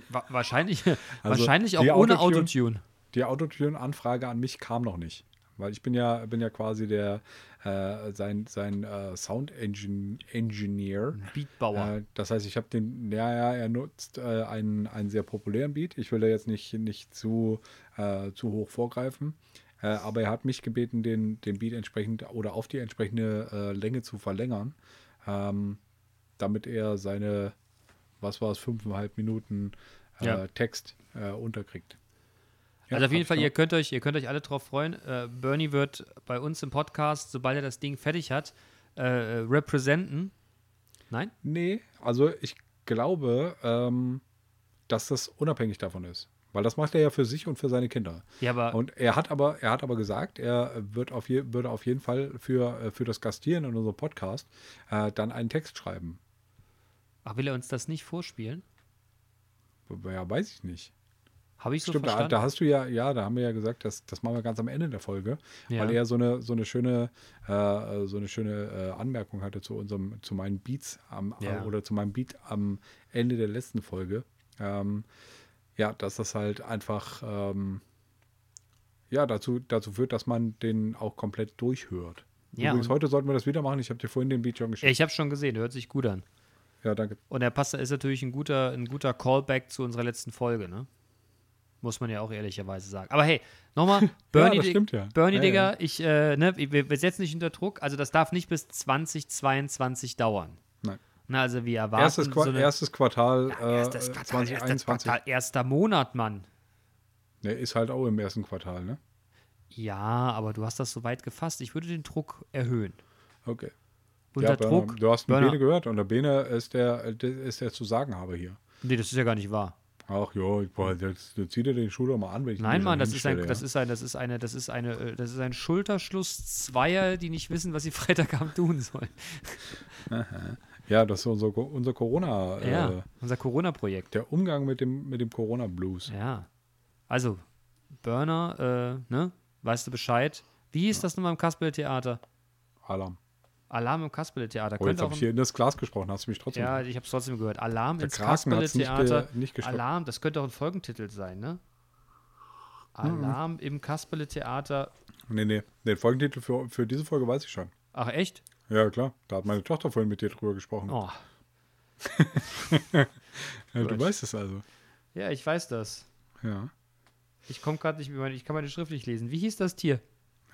Wa wahrscheinlich Also, <laughs> wahrscheinlich auch die ohne Autotune- Autotune. Die Autotune-Anfrage an mich kam noch nicht. Weil ich bin ja, bin ja quasi der äh, sein, sein äh, Sound-Engineer. Beatbauer. Äh, das heißt, ich habe den, ja, ja, er nutzt äh, einen, einen sehr populären Beat. Ich will da jetzt nicht, nicht zu, äh, zu hoch vorgreifen. Aber er hat mich gebeten, den, den Beat entsprechend oder auf die entsprechende Länge zu verlängern, ähm, damit er seine, was war es, fünfeinhalb Minuten Ja. Text unterkriegt. Ja, also auf jeden Fall, ihr könnt euch, ihr könnt euch alle drauf freuen. Äh, Bernie wird bei uns im Podcast, sobald er das Ding fertig hat, äh, äh, representen. Nein? Nee, also ich glaube, ähm, dass das unabhängig davon ist. Weil das macht er ja für sich und für seine Kinder. Ja, aber Und er hat aber, er hat aber gesagt, er wird auf je, würde auf jeden Fall für, äh, für das Gastieren in unserem Podcast äh, dann einen Text schreiben. ach, will er uns das nicht vorspielen? Ja, weiß ich nicht. Habe ich so Stimmt, da, verstanden? da hast du ja, ja, da haben wir ja gesagt, das, das machen wir ganz am Ende der Folge, Ja. weil er so eine, so eine schöne, äh, so eine schöne äh, Anmerkung hatte zu unserem, zu meinen Beats am, Ja. äh, oder zu meinem Beat am Ende der letzten Folge. Ähm, ja, dass das halt einfach ähm, ja, dazu, dazu führt, dass man den auch komplett durchhört. Ja, Übrigens, heute sollten wir das wieder machen. Ich habe dir vorhin den Beat schon geschickt. ich habe schon gesehen, hört sich gut an. Ja, danke. Und er passt, ist natürlich ein guter, ein guter Callback zu unserer letzten Folge, ne? Muss man ja auch ehrlicherweise sagen. Aber hey, nochmal, <laughs> Bernie, das Dig- stimmt ja. Bernie Ja, Digga, ja. ich, äh, ne, wir, wir setzen nicht unter Druck. Also das darf nicht bis 2022 dauern. Nein. Na, also wir erwarten Erstes, Qua so eine, erstes Quartal Ja, äh, erstes Quartal, erstes 2021. Quartal, erster Monat, Mann. Der ist halt auch im ersten Quartal, ne? Ja, aber du hast das so weit gefasst. Ich würde den Druck erhöhen. Okay. Unter ja, Druck. Du hast Bene gehört und der Bene ist der, ist der zu sagen habe hier. Nee, das ist ja gar nicht wahr. Ach ja, boah, jetzt, jetzt zieht er den doch mal an, wenn ich Nein, Mann, das ist ein, hinstelle, das ja. ist ein, das ist eine, das ist eine, äh, das ist ein Schulterschluss zweier, die nicht wissen, was sie <laughs> Freitagabend tun sollen. <laughs> Ja, das ist unser, unser Corona, Ja, äh, unser Corona-Projekt. der Umgang mit dem, mit dem Corona-Blues. Ja. Also, Burner, äh, ne? Weißt du Bescheid? Wie hieß das nochmal im Kasperle-Theater? Alarm. Alarm im Kasperle-Theater. Oh, jetzt habe ich hier in das Glas gesprochen, hast du mich trotzdem. Ja, ich habe es trotzdem gehört. Alarm nicht Kasperle-Theater. Alarm, das könnte auch ein Folgentitel sein, ne? Alarm im Kasperle-Theater. nee, nee, den Folgentitel für, für diese Folge weiß ich schon. Ach, echt? Ja, klar. Da hat meine Tochter vorhin mit dir drüber gesprochen. Oh. <laughs> ja, du weißt es also. Ja, ich weiß das. Ja. Ich komme gerade nicht, ich kann meine Schrift nicht lesen. Wie hieß das Tier?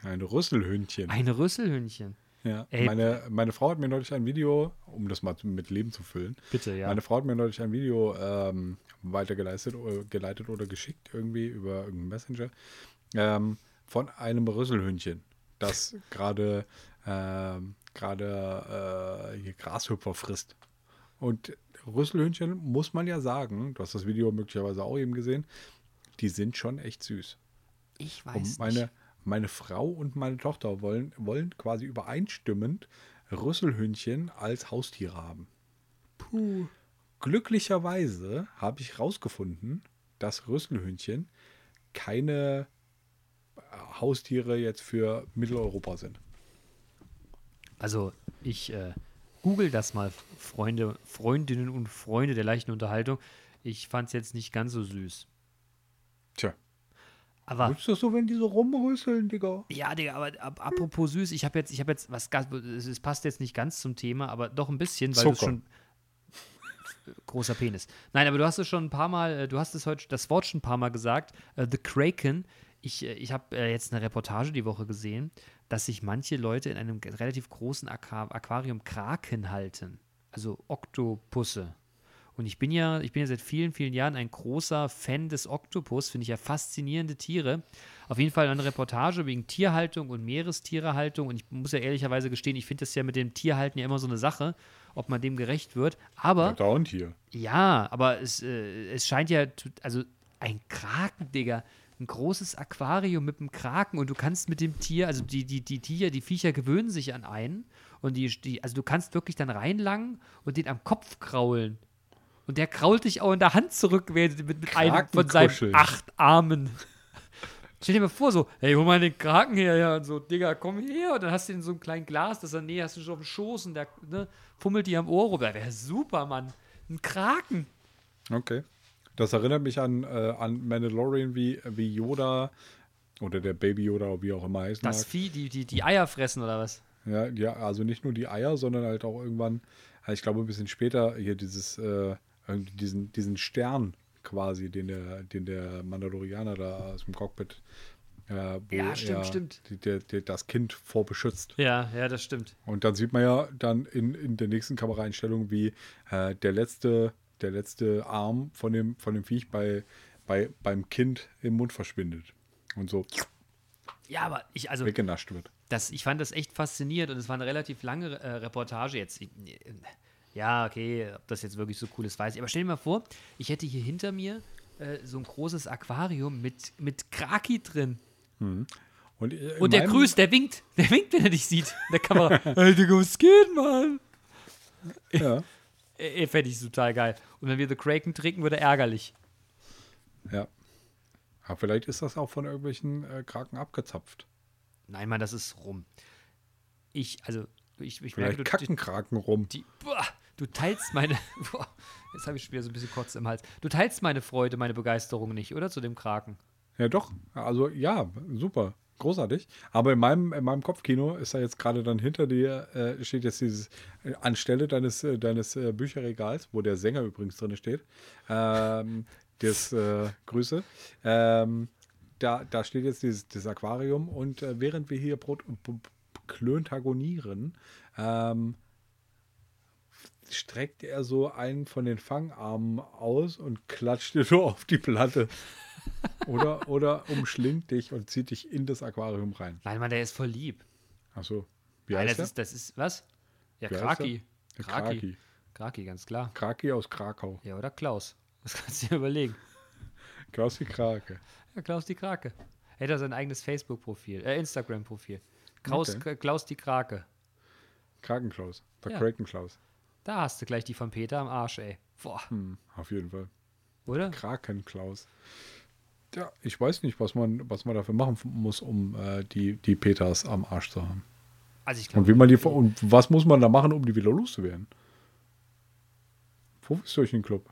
Ein Rüsselhündchen. Ein Rüsselhündchen. Ja. Ey. Meine, meine Frau hat mir neulich ein Video, um das mal mit Leben zu füllen, Bitte, ja. meine Frau hat mir neulich ein Video ähm, weitergeleitet oder, geleitet oder geschickt, irgendwie über irgendeinen Messenger, ähm, von einem Rüsselhündchen, das <laughs> gerade ähm, gerade äh, hier Grashüpfer frisst. Und Rüsselhündchen muss man ja sagen, du hast das Video möglicherweise auch eben gesehen, die sind schon echt süß. ich Und weiß meine, nicht. Meine Frau und meine Tochter wollen, wollen quasi übereinstimmend Rüsselhündchen als Haustiere haben. Puh. Glücklicherweise habe ich rausgefunden, dass Rüsselhündchen keine äh, Haustiere jetzt für Mitteleuropa sind. Also, ich äh, google das mal, Freunde, Freundinnen und Freunde der leichten Unterhaltung. Ich fand es jetzt nicht ganz so süß. Tja. Aber Ist das so, wenn die so rumrüsseln, Digga? Ja, Digga, aber ab, apropos süß, ich habe jetzt, ich habe jetzt was ganz, es, passt jetzt nicht ganz zum Thema, aber doch ein bisschen, weil du es schon <laughs> großer Penis. Nein, aber du hast es schon ein paar Mal, äh, du hast es heute das Wort schon ein paar Mal gesagt, äh, The Kraken. Ich, äh, ich habe jetzt eine Reportage die Woche gesehen, dass sich manche Leute in einem relativ großen Aqua Aquarium Kraken halten, also Oktopusse. Und ich bin ja, ich bin ja seit vielen, vielen Jahren ein großer Fan des Oktopus, finde ich ja faszinierende Tiere. Auf jeden Fall eine Reportage wegen Tierhaltung und Meerestierehaltung. Und ich muss ja ehrlicherweise gestehen, ich finde das ja mit dem Tierhalten ja immer so eine Sache, ob man dem gerecht wird. Aber Da und hier. ja, aber es, äh, es scheint ja, also ein Kraken, Digga. Ein großes Aquarium mit einem Kraken und du kannst mit dem Tier, also die, die, die Tiere, die Viecher gewöhnen sich an einen und die, die, also du kannst wirklich dann reinlangen und den am Kopf kraulen. Und der krault dich auch in der Hand zurück mit, mit, mit einem von seinen acht Armen. <laughs> Stell dir mal vor, so, hey, hol mal den Kraken her, ja, und so, Digga, komm her. Und dann hast du in so einem kleinen Glas, das dann, nee, hast du schon auf dem Schoß und der ne, fummelt dir am Ohr rum. Wäre super, Mann. Ein Kraken. Okay. Das erinnert mich an, äh, an Mandalorian, wie, wie Yoda oder der Baby Yoda, oder wie auch immer heißen Das mag. Vieh, die, die, die Eier fressen oder was? Ja, ja, also nicht nur die Eier, sondern halt auch irgendwann, ich glaube ein bisschen später hier dieses, äh, diesen, diesen Stern quasi, den der, den der Mandalorianer da aus dem Cockpit, äh, wo Ja, stimmt, er stimmt. Die, der, der, das Kind vor beschützt. Ja, ja, das stimmt. Und dann sieht man ja dann in, in der nächsten Kameraeinstellung, wie äh, der letzte, der letzte Arm von dem, von dem Viech bei, bei, beim Kind im Mund verschwindet und so Ja, aber ich, also, weggenascht wird. das, ich fand das echt faszinierend und es war eine relativ lange äh, Reportage jetzt. Ich- Ja, okay, ob das jetzt wirklich so cool ist, weiß ich. Aber stell dir mal vor, ich hätte hier hinter mir äh, so ein großes Aquarium mit, mit Kraki drin. Und, äh, Und der grüßt, der winkt. Der winkt, wenn er dich sieht. In der Kamera. <laughs> hey, Digga, was geht, Mann? Ja, <laughs> Äh, Fände ich total geil. Und wenn wir The Kraken trinken, wird er ärgerlich. ja. Aber vielleicht ist das auch von irgendwelchen äh, Kraken abgezapft. Nein, Mann, das ist rum. Ich, also, ich, ich Vielleicht merke, du, kacken Kraken rum. die, boah, du teilst meine. <laughs> Boah, jetzt habe ich schon wieder so ein bisschen Kotz im Hals. Du teilst meine Freude, meine Begeisterung nicht, oder? Zu dem Kraken. Ja, doch. Also ja, super. Großartig. Aber in meinem, in meinem Kopfkino ist da jetzt gerade dann hinter dir, äh, steht jetzt dieses, äh, anstelle deines, äh, deines äh, Bücherregals, wo der Sänger übrigens drin steht, ähm, <laughs> das äh, Grüße, ähm, da, da steht jetzt dieses, dieses Aquarium und äh, während wir hier Brot, klöntagonieren, ähm, streckt er so einen von den Fangarmen aus und klatscht dir so auf die Platte. oder, oder umschlingt dich und zieht dich in das Aquarium rein. Nein, Mann, der ist voll lieb. Achso. Wie Nein, heißt das der? ist, das ist, was? Ja, Wie Kraki. Kraki. Kraki. Kraki, ganz klar. Kraki aus Krakau. Ja, oder Klaus. Das kannst du dir überlegen. Klaus die Krake. Ja, Klaus die Krake. Er hat ja sein eigenes Facebook-Profil, äh, Instagram-Profil. Klaus, Okay. Klaus die Krake. Krakenklaus. Der Ja. Krakenklaus. Da hast du gleich die von Peter am Arsch, ey. Boah, Hm, auf jeden Fall. oder? Krakenklaus. Ja, ich weiß nicht, was man, was man dafür machen muss, um äh, die, die Peters am Arsch zu haben. Also ich Und glaube, wie man die und was muss man da machen, um die wieder loszuwerden? Wo ist durch den Club?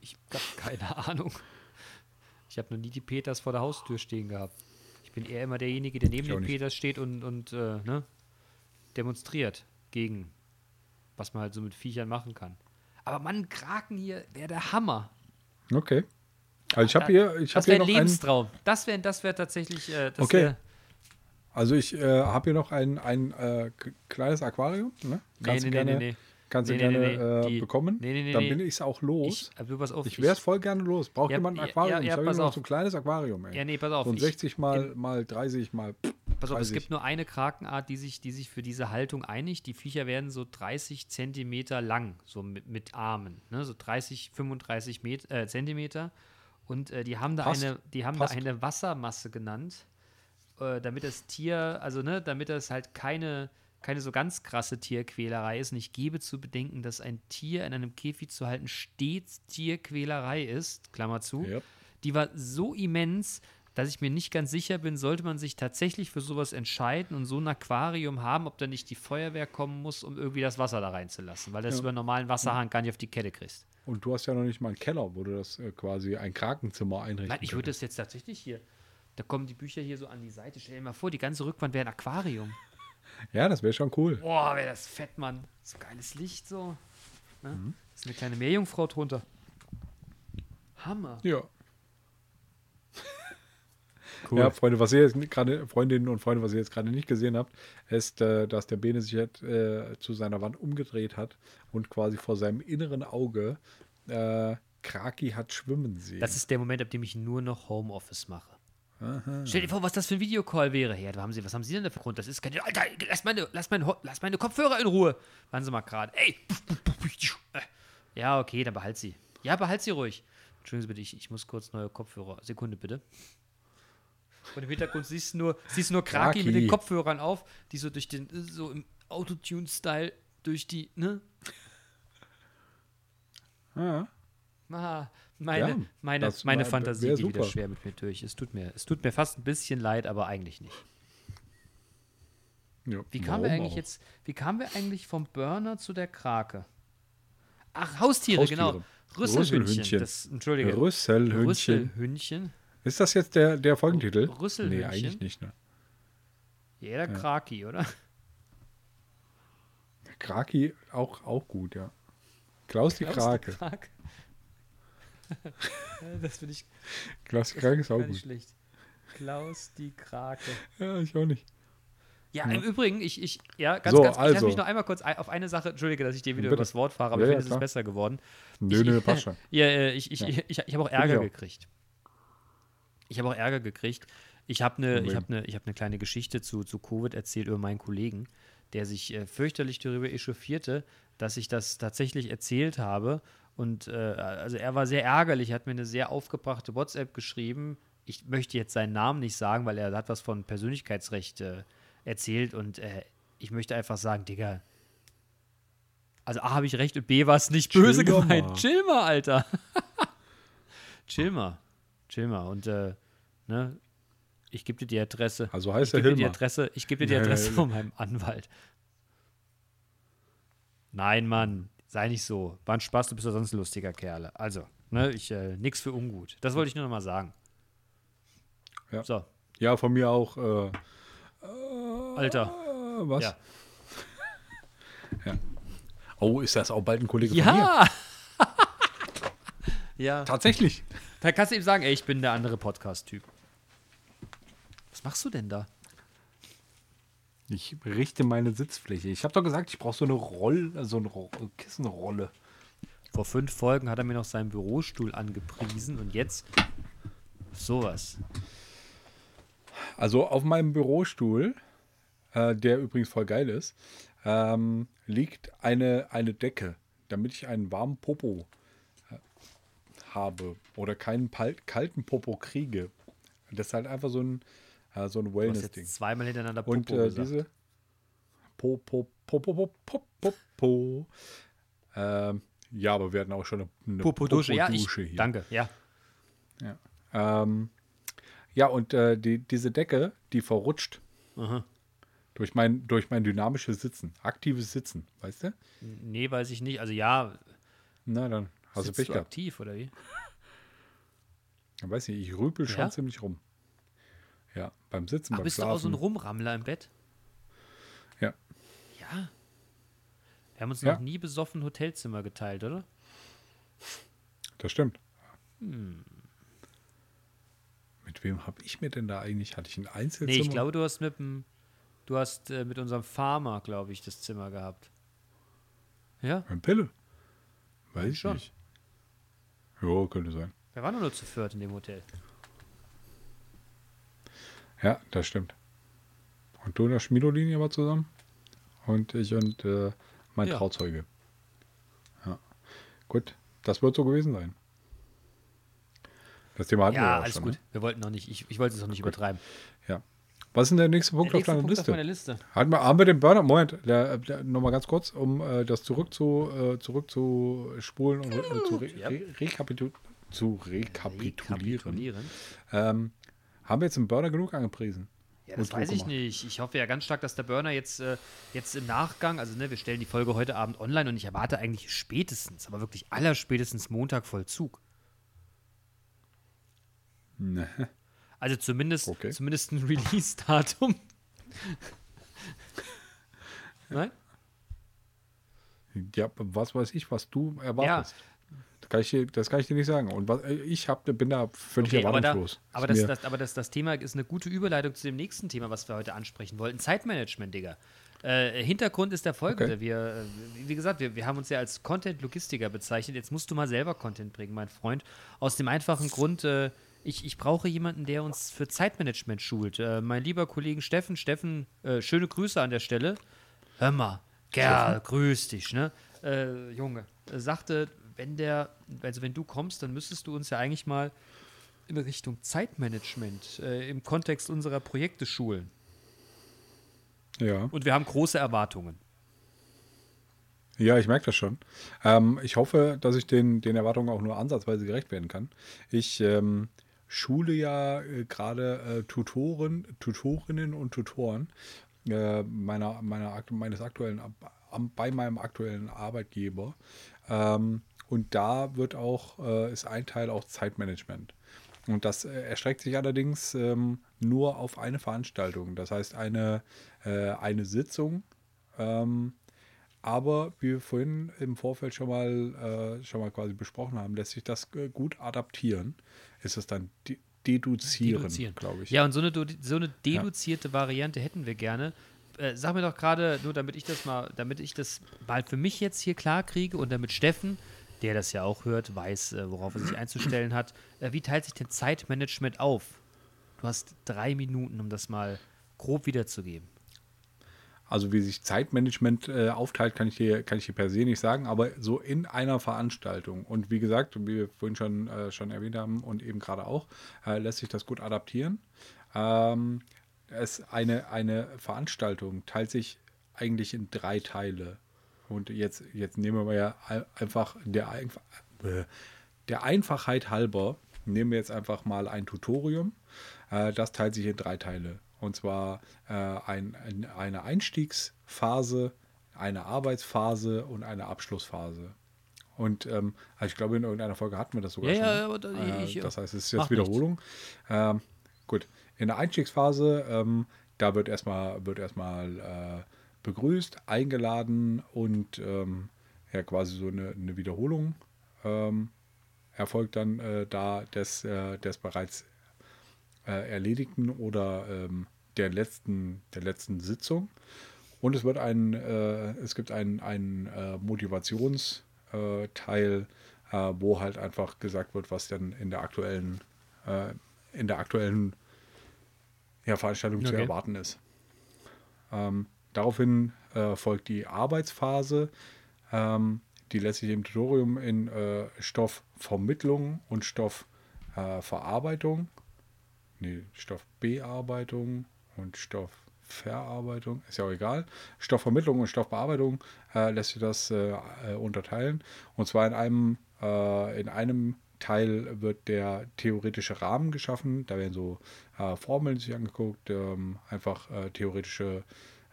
ich habe keine <laughs> Ahnung. Ich habe noch nie die Peters vor der Haustür stehen gehabt. Ich bin eher immer derjenige, der neben den. Peters steht und, und äh, ne, demonstriert gegen, was man halt so mit Viechern machen kann. Aber Mann, Kraken hier wäre der Hammer. Okay. Also ich habe hier, ich habe Das hier wäre ein noch Lebenstraum. Das wäre das wär tatsächlich. Äh, das Okay. wär- also ich äh, habe hier noch ein, ein äh, kleines Aquarium. Ne? Kannst nee, du nee, gerne, nee, nee. Kannst du nee, gerne nee, nee. äh, bekommen. nee, nee, nee, Dann bin ich es auch los. Ich, aber pass auf, Ich wäre es voll gerne los. Braucht Ja, jemand ein Aquarium? ja, ja, ich habe noch so ein kleines Aquarium, ey. Ja, nee, pass auf. so ein ich- 60 mal, mal 30 mal. Pass auf, es 30. gibt nur eine Krakenart, die sich, die sich für diese Haltung einigt. Die Viecher werden so 30 Zentimeter lang, so mit, mit Armen. Ne? So 30, 35 Met, äh, Zentimeter. Und äh, die haben da Passt. eine, die haben Passt. da eine Wassermasse genannt, äh, damit das Tier, also ne, damit das halt keine, keine so ganz krasse Tierquälerei ist. Und ich gebe zu bedenken, dass ein Tier in einem Käfig zu halten stets Tierquälerei ist, Klammer zu. Ja. Die war so immens, dass ich mir nicht ganz sicher bin, sollte man sich tatsächlich für sowas entscheiden und so ein Aquarium haben, ob da nicht die Feuerwehr kommen muss, um irgendwie das Wasser da reinzulassen, weil das Ja. über einen normalen Wasserhahn gar nicht auf die Kette kriegst. Und du hast ja noch nicht mal einen Keller, wo du das äh, quasi ein Krakenzimmer einrichten Nein, ich würde das jetzt tatsächlich hier. Da kommen die Bücher hier so an die Seite. Stell dir mal vor, die ganze Rückwand wäre ein Aquarium. <laughs> Ja, das wäre schon cool. Boah, wäre das fett, Mann. So geiles Licht so. Ne? Mhm. Ist eine kleine Meerjungfrau drunter. Hammer. Ja. Ja, Freunde, was ihr jetzt gerade, Freundinnen und Freunde, was ihr jetzt gerade nicht gesehen habt, ist, äh, dass der Bene sich jetzt, äh, zu seiner Wand umgedreht hat und quasi vor seinem inneren Auge äh, Kraki hat schwimmen sehen. Das ist der Moment, ab dem ich nur noch Homeoffice mache. Stell dir vor, was das für ein Videocall wäre. Ja, haben Sie, was haben Sie denn da für Grund? Das ist keine. Alter, lass meine, lass meine, lass meine Kopfhörer in Ruhe. Waren Sie mal gerade. Ey! Äh. Ja, okay, dann behalt sie. Ja, behalt sie ruhig. Entschuldigen Sie bitte, ich, ich muss kurz neue Kopfhörer. Sekunde bitte. Und im Hintergrund siehst du nur, siehst nur Kraki, mit Kraki. den Kopfhörern auf, die so durch den, so im Autotune-Style durch die, ne? Ah, Ah, meine, Ja, meine, meine war- Fantasie geht wieder super. schwer mit mir durch. Es tut mir, es tut mir fast ein bisschen leid, aber eigentlich nicht. ja. Wie kamen wir eigentlich auch? jetzt, wie kamen wir eigentlich vom Burner zu der Krake? Ach, Haustiere, Haustiere. genau. Rüsselhündchen. Rüsselhündchen. Das, Entschuldige. Rüsselhündchen. Rüsselhündchen. Ist das jetzt der, der Folgentitel? Rüsselhündchen? Nee, eigentlich nicht. Ne? Jeder Kraki, oder? Kraki auch, auch gut, ja. Klaus die Klaus die Krake. Krake. <laughs> das finde ich Klaus die Krake ist auch gut. schlecht. Klaus die Krake. Ja, ich auch nicht. Ja, im Übrigen, ich, ich, ja, ganz, So, ganz, ich also. mich noch einmal kurz auf eine Sache, entschuldige, dass ich dir wieder Bitte. übers Wort fahre, aber Ja, ich ja, finde, es ist besser geworden. Nö, ich, nö, passt schon. <laughs> Ja, äh, ich, ich, Ja. ich, ich, ich habe auch Ärger auch. Ich habe auch Ärger gekriegt. Ich habe eine Von ich wem? hab ne, ich hab ne kleine Geschichte zu, zu Covid erzählt über meinen Kollegen, der sich äh, fürchterlich darüber echauffierte, dass ich das tatsächlich erzählt habe. Und äh, also er war sehr ärgerlich, hat mir eine sehr aufgebrachte WhatsApp geschrieben. Ich möchte jetzt seinen Namen nicht sagen, weil er hat was von Persönlichkeitsrecht äh, erzählt und äh, ich möchte einfach sagen, Digga, also A, habe ich recht und B, war es nicht Chill böse doch gemeint. mal. Chill mal, Alter. <laughs> Chill mal. Chill mal. Und äh, ne, ich gebe dir die Adresse. Also heißt ich dir die. Adresse, ich gebe dir die Adresse nee. von meinem Anwalt. Nein, Mann, sei nicht so. War ein Spaß, du bist ja sonst ein lustiger Kerl. Also, ne, ich, äh, nix für ungut. Das wollte ich nur noch mal sagen. Ja. So, Ja, von mir auch. Äh, Alter. äh, was? Ja. <laughs> Oh, ist das auch bald ein Kollege von mir? Ja! <laughs> ja. Tatsächlich. Da kannst du ihm sagen, ey, ich bin der andere Podcast-Typ. Was machst du denn da? Ich richte meine Sitzfläche. Ich habe doch gesagt, ich brauche so eine Roll, so eine Ro Kissenrolle. Vor fünf Folgen hat er mir noch seinen Bürostuhl angepriesen und jetzt sowas. Also auf meinem Bürostuhl, äh, der übrigens voll geil ist, ähm, liegt eine, eine Decke, damit ich einen warmen Popo äh, habe oder keinen kalten Popo kriege. Das ist halt einfach so ein, äh, so ein Wellness-Ding. zweimal hintereinander Und Popo äh, gesagt. diese Po, Po, Po, Po, Po, Po, Po, Po. Ähm, ja, aber wir hatten auch schon eine, eine Popo-Dusche, ja, ich, hier. danke, ja. Ähm, ja, und äh, die, diese Decke, die verrutscht Aha. durch mein, durch mein dynamisches Sitzen, aktives Sitzen, weißt du? Nee, weiß ich nicht. Also ja, Na, dann hast du Pech gehabt. aktiv, oder wie? Dann weiß ich, ich rüpel schon Ja? ziemlich rum. Ja, beim Sitzen, Ach, beim bist du auch so ein Schlafen. Rumrammler im Bett? Ja, Ja. Wir haben uns Ja. noch nie besoffen Hotelzimmer geteilt, oder? das stimmt. Hm. Mit wem habe ich mir denn da eigentlich? Hatte ich ein Nee, Einzelzimmer? ich glaube, du hast mit dem, du hast äh, mit unserem Farmer, glaube ich, das Zimmer gehabt. Ja, Ein Pille? Weiß ich Schon. nicht. Jo, könnte sein. wir waren doch nur zu viert in dem Hotel. Ja, das stimmt. Und du und der Schmiedolinie war zusammen? Und ich und äh, mein Ja. Trauzeuge. Ja. Gut, das wird so gewesen sein. Das Thema hatten wir Ja, ja auch alles schon. gut. Ne? Wir wollten noch nicht, ich, ich wollte es noch nicht übertreiben. Ja. Was ist denn der nächste Punkt Der auf nächste deiner Punkt Liste? auf meiner Liste. Hatten wir, haben wir den Burner? Moment, der, der, nochmal ganz kurz, um äh, das zurück zu, äh, zurück zu spulen und äh, zu, re, Ja. re, rekapitu zu rekapitulieren. Rekapitulieren. Ähm, haben wir jetzt im Burner genug angepriesen? Ja, das weiß ich nicht. Ich hoffe ja ganz stark, dass der Burner jetzt, äh, jetzt im Nachgang, also ne, wir stellen die Folge heute Abend online und ich erwarte eigentlich spätestens, aber wirklich allerspätestens Montag Vollzug. Ne. Also zumindest, Okay. zumindest ein <laughs> Release-Datum. <laughs> Nein? Ja, was weiß ich, was du erwartest. Das, kann ich dir, das kann ich dir nicht sagen. Und was, äh, ich hab, bin da völlig Okay, aber da, erwartungslos. aber, das, das, aber das, das Thema ist eine gute Überleitung zu dem nächsten Thema, was wir heute ansprechen wollten. Zeitmanagement, Digga. Äh, Hintergrund ist der folgende. Okay. Wir, äh, wie gesagt, wir, wir haben uns ja als Content-Logistiker bezeichnet. Jetzt musst du mal selber Content bringen, mein Freund. Aus dem einfachen Grund, äh, ich, ich brauche jemanden, der uns für Zeitmanagement schult. Äh, mein lieber Kollegen Steffen, Steffen, äh, schöne Grüße an der Stelle. Hör mal, Kerl, grüß dich, ne? Junge, sagte, wenn der, also wenn du kommst, dann müsstest du uns ja eigentlich mal in Richtung Zeitmanagement äh, im Kontext unserer Projekte schulen. ja. Und wir haben große Erwartungen. ja, ich merke das schon. Ähm, ich hoffe, dass ich den, den Erwartungen auch nur ansatzweise gerecht werden kann. Ich ähm, schule ja äh, gerade äh, Tutoren, Tutorinnen und Tutoren äh, meiner, meiner, meines aktuellen, bei meinem aktuellen Arbeitgeber. Ähm, und da wird auch, äh, ist ein Teil auch Zeitmanagement. Und das äh, erstreckt sich allerdings ähm, nur auf eine Veranstaltung. Das heißt, eine, äh, eine Sitzung. Ähm, aber wie wir vorhin im Vorfeld schon mal, äh, schon mal quasi besprochen haben, lässt sich das äh, gut adaptieren. Ist es dann de deduzieren, Deduzieren. glaube ich. Ja, und so eine, so eine deduzierte Variante hätten wir gerne. Äh, sag mir doch gerade, nur damit ich das mal, damit ich das mal für mich jetzt hier klar kriege und damit Steffen, der das ja auch hört, weiß, äh, worauf er sich einzustellen hat. Äh, wie teilt sich denn Zeitmanagement auf? Du hast drei Minuten, um das mal grob wiederzugeben. Also wie sich Zeitmanagement äh, aufteilt, kann ich, dir, kann ich dir per se nicht sagen, aber so in einer Veranstaltung. Und wie gesagt, wie wir vorhin schon, äh, schon erwähnt haben und eben gerade auch, äh, lässt sich das gut adaptieren. Ähm, es eine, eine Veranstaltung teilt sich eigentlich in drei Teile. Und jetzt, jetzt nehmen wir ja ein- einfach der, äh, der Einfachheit halber, nehmen wir jetzt einfach mal ein Tutorium. Äh, das teilt sich in drei Teile. Und zwar äh, ein, ein, eine Einstiegsphase, eine Arbeitsphase und eine Abschlussphase. Und ähm, also ich glaube, in irgendeiner Folge hatten wir das sogar Ja, schon. ja, aber da- äh, ich- das heißt, es ist jetzt Wiederholung. Ähm, gut, in der Einstiegsphase, ähm, da wird erstmal, wird erstmal äh, begrüßt, eingeladen und ähm, ja, quasi so eine, eine Wiederholung ähm, erfolgt dann äh, da des, äh, des bereits äh, Erledigten oder ähm, der letzten, der letzten Sitzung. Und es wird ein, äh, es gibt einen, einen äh, Motivationsteil, äh, wo halt einfach gesagt wird, was dann in der aktuellen, in der aktuellen ja, Veranstaltung zu Okay. erwarten ist. Ähm, daraufhin äh, folgt die Arbeitsphase. Ähm, die lässt sich im Tutorium in äh, Stoffvermittlung und Stoffverarbeitung, nee, Stoffbearbeitung und Stoffverarbeitung, ist ja auch egal. Stoffvermittlung und Stoffbearbeitung äh, lässt sich das äh, äh, unterteilen. Und zwar in einem, äh, in einem Teil wird der theoretische Rahmen geschaffen. Da werden so äh, Formeln sich angeguckt, ähm, einfach äh, theoretische,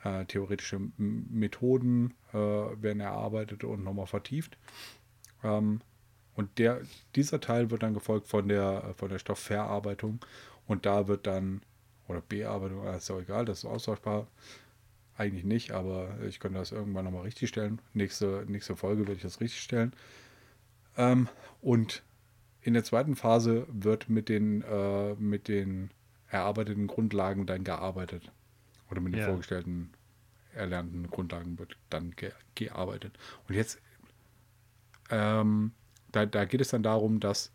äh, theoretische Methoden äh, werden erarbeitet und nochmal vertieft. Ähm, und der, dieser Teil wird dann gefolgt von der, von der Stoffverarbeitung. Und da wird dann, oder Bearbeitung, äh, ist auch egal, das ist austauschbar. Eigentlich nicht, aber ich könnte das irgendwann nochmal richtig stellen. Nächste, nächste Folge werde ich das richtig stellen. Ähm, und in der zweiten Phase wird mit den, äh, mit den erarbeiteten Grundlagen dann gearbeitet. Oder mit den Ja. vorgestellten, erlernten Grundlagen wird dann ge gearbeitet. Und jetzt, ähm, da, da geht es dann darum, dass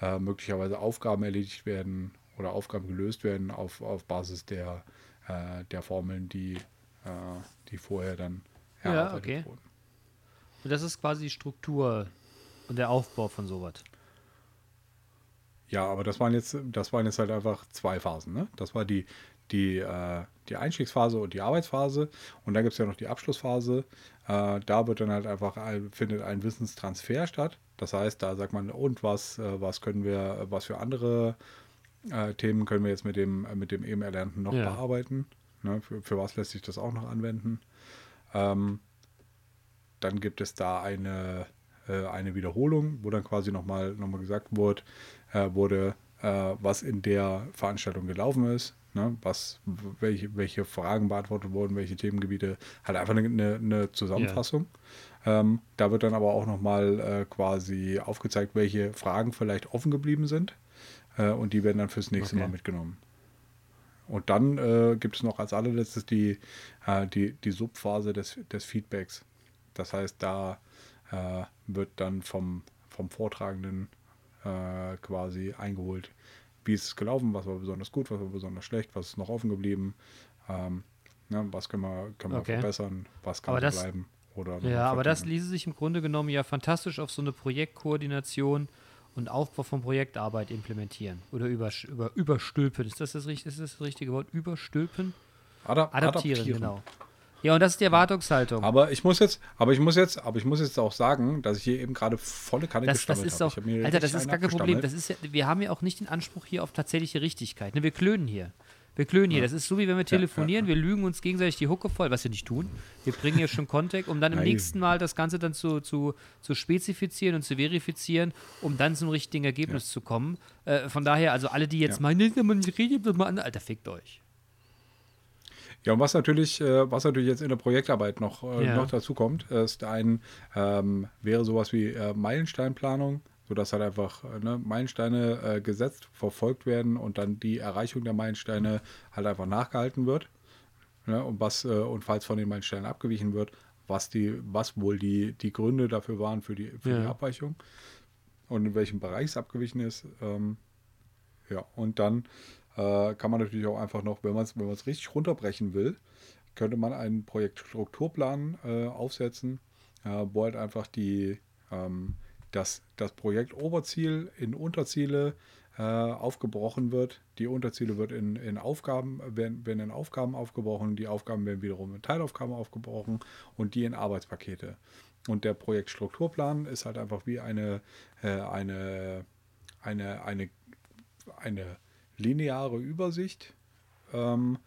äh, möglicherweise Aufgaben erledigt werden oder Aufgaben gelöst werden auf, auf Basis der, äh, der Formeln, die, äh, die vorher dann Ja, erarbeitet okay. wurden. Und das ist quasi die Struktur und der Aufbau von sowas. Ja, aber das waren jetzt, das waren jetzt halt einfach zwei Phasen. Ne? Das war die, die, äh, die Einstiegsphase und die Arbeitsphase. Und dann gibt es ja noch die Abschlussphase. Äh, da wird dann halt einfach ein, findet ein Wissenstransfer statt. Das heißt, da sagt man, und was, äh, was können wir, was für andere äh, Themen können wir jetzt mit dem, mit dem eben Erlernten noch Ja. bearbeiten? Ne? Für, für was lässt sich das auch noch anwenden? Ähm, dann gibt es da eine, äh, eine Wiederholung, wo dann quasi nochmal noch mal gesagt wurde, äh, wurde äh, was in der Veranstaltung gelaufen ist, ne? was, welche, welche Fragen beantwortet wurden, welche Themengebiete, halt einfach eine, eine, Zusammenfassung. Ähm, da wird dann aber auch nochmal äh, quasi aufgezeigt, welche Fragen vielleicht offen geblieben sind äh, und die werden dann fürs nächste Okay. Mal mitgenommen. Und dann äh, gibt es noch als allerletztes die, äh, die, die Subphase des, des Feedbacks. Das heißt, da äh, wird dann vom, vom Vortragenden äh, quasi eingeholt, wie ist es gelaufen, was war besonders gut, was war besonders schlecht, was ist noch offen geblieben, ähm, ne, was können wir, können wir Okay. verbessern, was kann Aber das- bleiben. Oder Ja, aber das ließe sich im Grunde genommen ja fantastisch auf so eine Projektkoordination und Aufbau von Projektarbeit implementieren. Oder übersch- über, überstülpen. Ist das das, ist das das richtige Wort? Überstülpen? Adap Adaptieren, genau. Ja, und das ist die Erwartungshaltung. Aber ich muss jetzt, aber ich muss jetzt, aber ich muss jetzt auch sagen, dass ich hier eben gerade volle Kanne das, das ist mir Alter, das ist gar kein Problem. Das ist ja, wir haben ja auch nicht den Anspruch hier auf tatsächliche Richtigkeit. Ne? Wir klönen hier. Wir klönen hier. Das ist so, wie wenn wir telefonieren. Wir lügen uns gegenseitig die Hucke voll, was wir nicht tun. Wir bringen hier schon <laughs> Kontext, um dann im Nein. nächsten Mal das Ganze dann zu, zu, zu spezifizieren und zu verifizieren, um dann zum richtigen Ergebnis zu kommen. Äh, von daher, also alle, die jetzt Ja. meinen, man redet mal an, Alter, fickt euch. Ja, und was natürlich, äh, was natürlich jetzt in der Projektarbeit noch, äh, Ja. noch dazu kommt, ist ein, ähm, wäre sowas wie äh, Meilensteinplanung, sodass halt einfach äh, ne, Meilensteine äh, gesetzt, verfolgt werden und dann die Erreichung der Meilensteine halt einfach nachgehalten wird. Ne, und was, äh, und falls von den Meilensteinen abgewichen wird, was die, was wohl die, die Gründe dafür waren für die, für die Ja. Abweichung und in welchem Bereich es abgewichen ist. Ähm, ja, und dann äh, kann man natürlich auch einfach noch, wenn man es wenn richtig runterbrechen will, könnte man einen Projektstrukturplan äh, aufsetzen, äh, wo halt einfach die, ähm, das, das Projekt Oberziel in Unterziele äh, aufgebrochen wird. Die Unterziele wird in, in Aufgaben, werden, werden in Aufgaben aufgebrochen, die Aufgaben werden wiederum in Teilaufgaben aufgebrochen und die in Arbeitspakete. Und der Projektstrukturplan ist halt einfach wie eine, äh, eine, eine, eine, eine lineare Übersicht, ähm,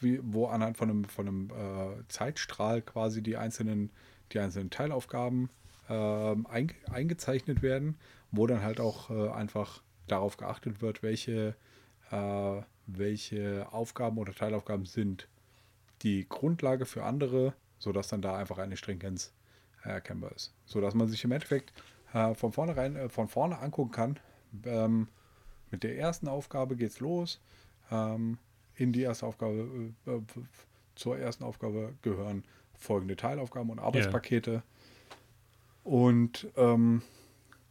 wie, wo anhand von einem, von einem äh, Zeitstrahl quasi die einzelnen, die einzelnen Teilaufgaben ähm, einge eingezeichnet werden, wo dann halt auch äh, einfach darauf geachtet wird, welche, äh, welche Aufgaben oder Teilaufgaben sind die Grundlage für andere, sodass dann da einfach eine Stringenz erkennbar ist. Sodass man sich im Endeffekt äh, von vornherein äh, von vorne angucken kann, ähm, mit der ersten Aufgabe geht's los. Ähm, in die erste Aufgabe, äh, äh, zur ersten Aufgabe gehören folgende Teilaufgaben und Arbeitspakete. Und ähm,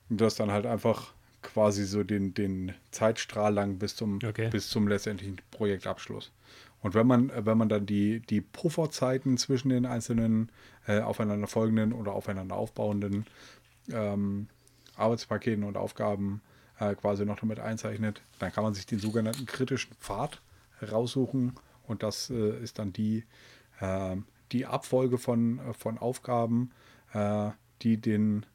das dann halt einfach quasi so den, den Zeitstrahl lang bis zum, Okay. bis zum letztendlichen Projektabschluss. Und wenn man, äh, wenn man dann die, die Pufferzeiten zwischen den einzelnen äh, aufeinanderfolgenden oder aufeinander aufbauenden ähm, Arbeitspaketen und Aufgaben äh, quasi noch damit einzeichnet, dann kann man sich den sogenannten kritischen Pfad raussuchen und das äh, ist dann die, ähm, die Abfolge von, äh, von Aufgaben, äh, die den,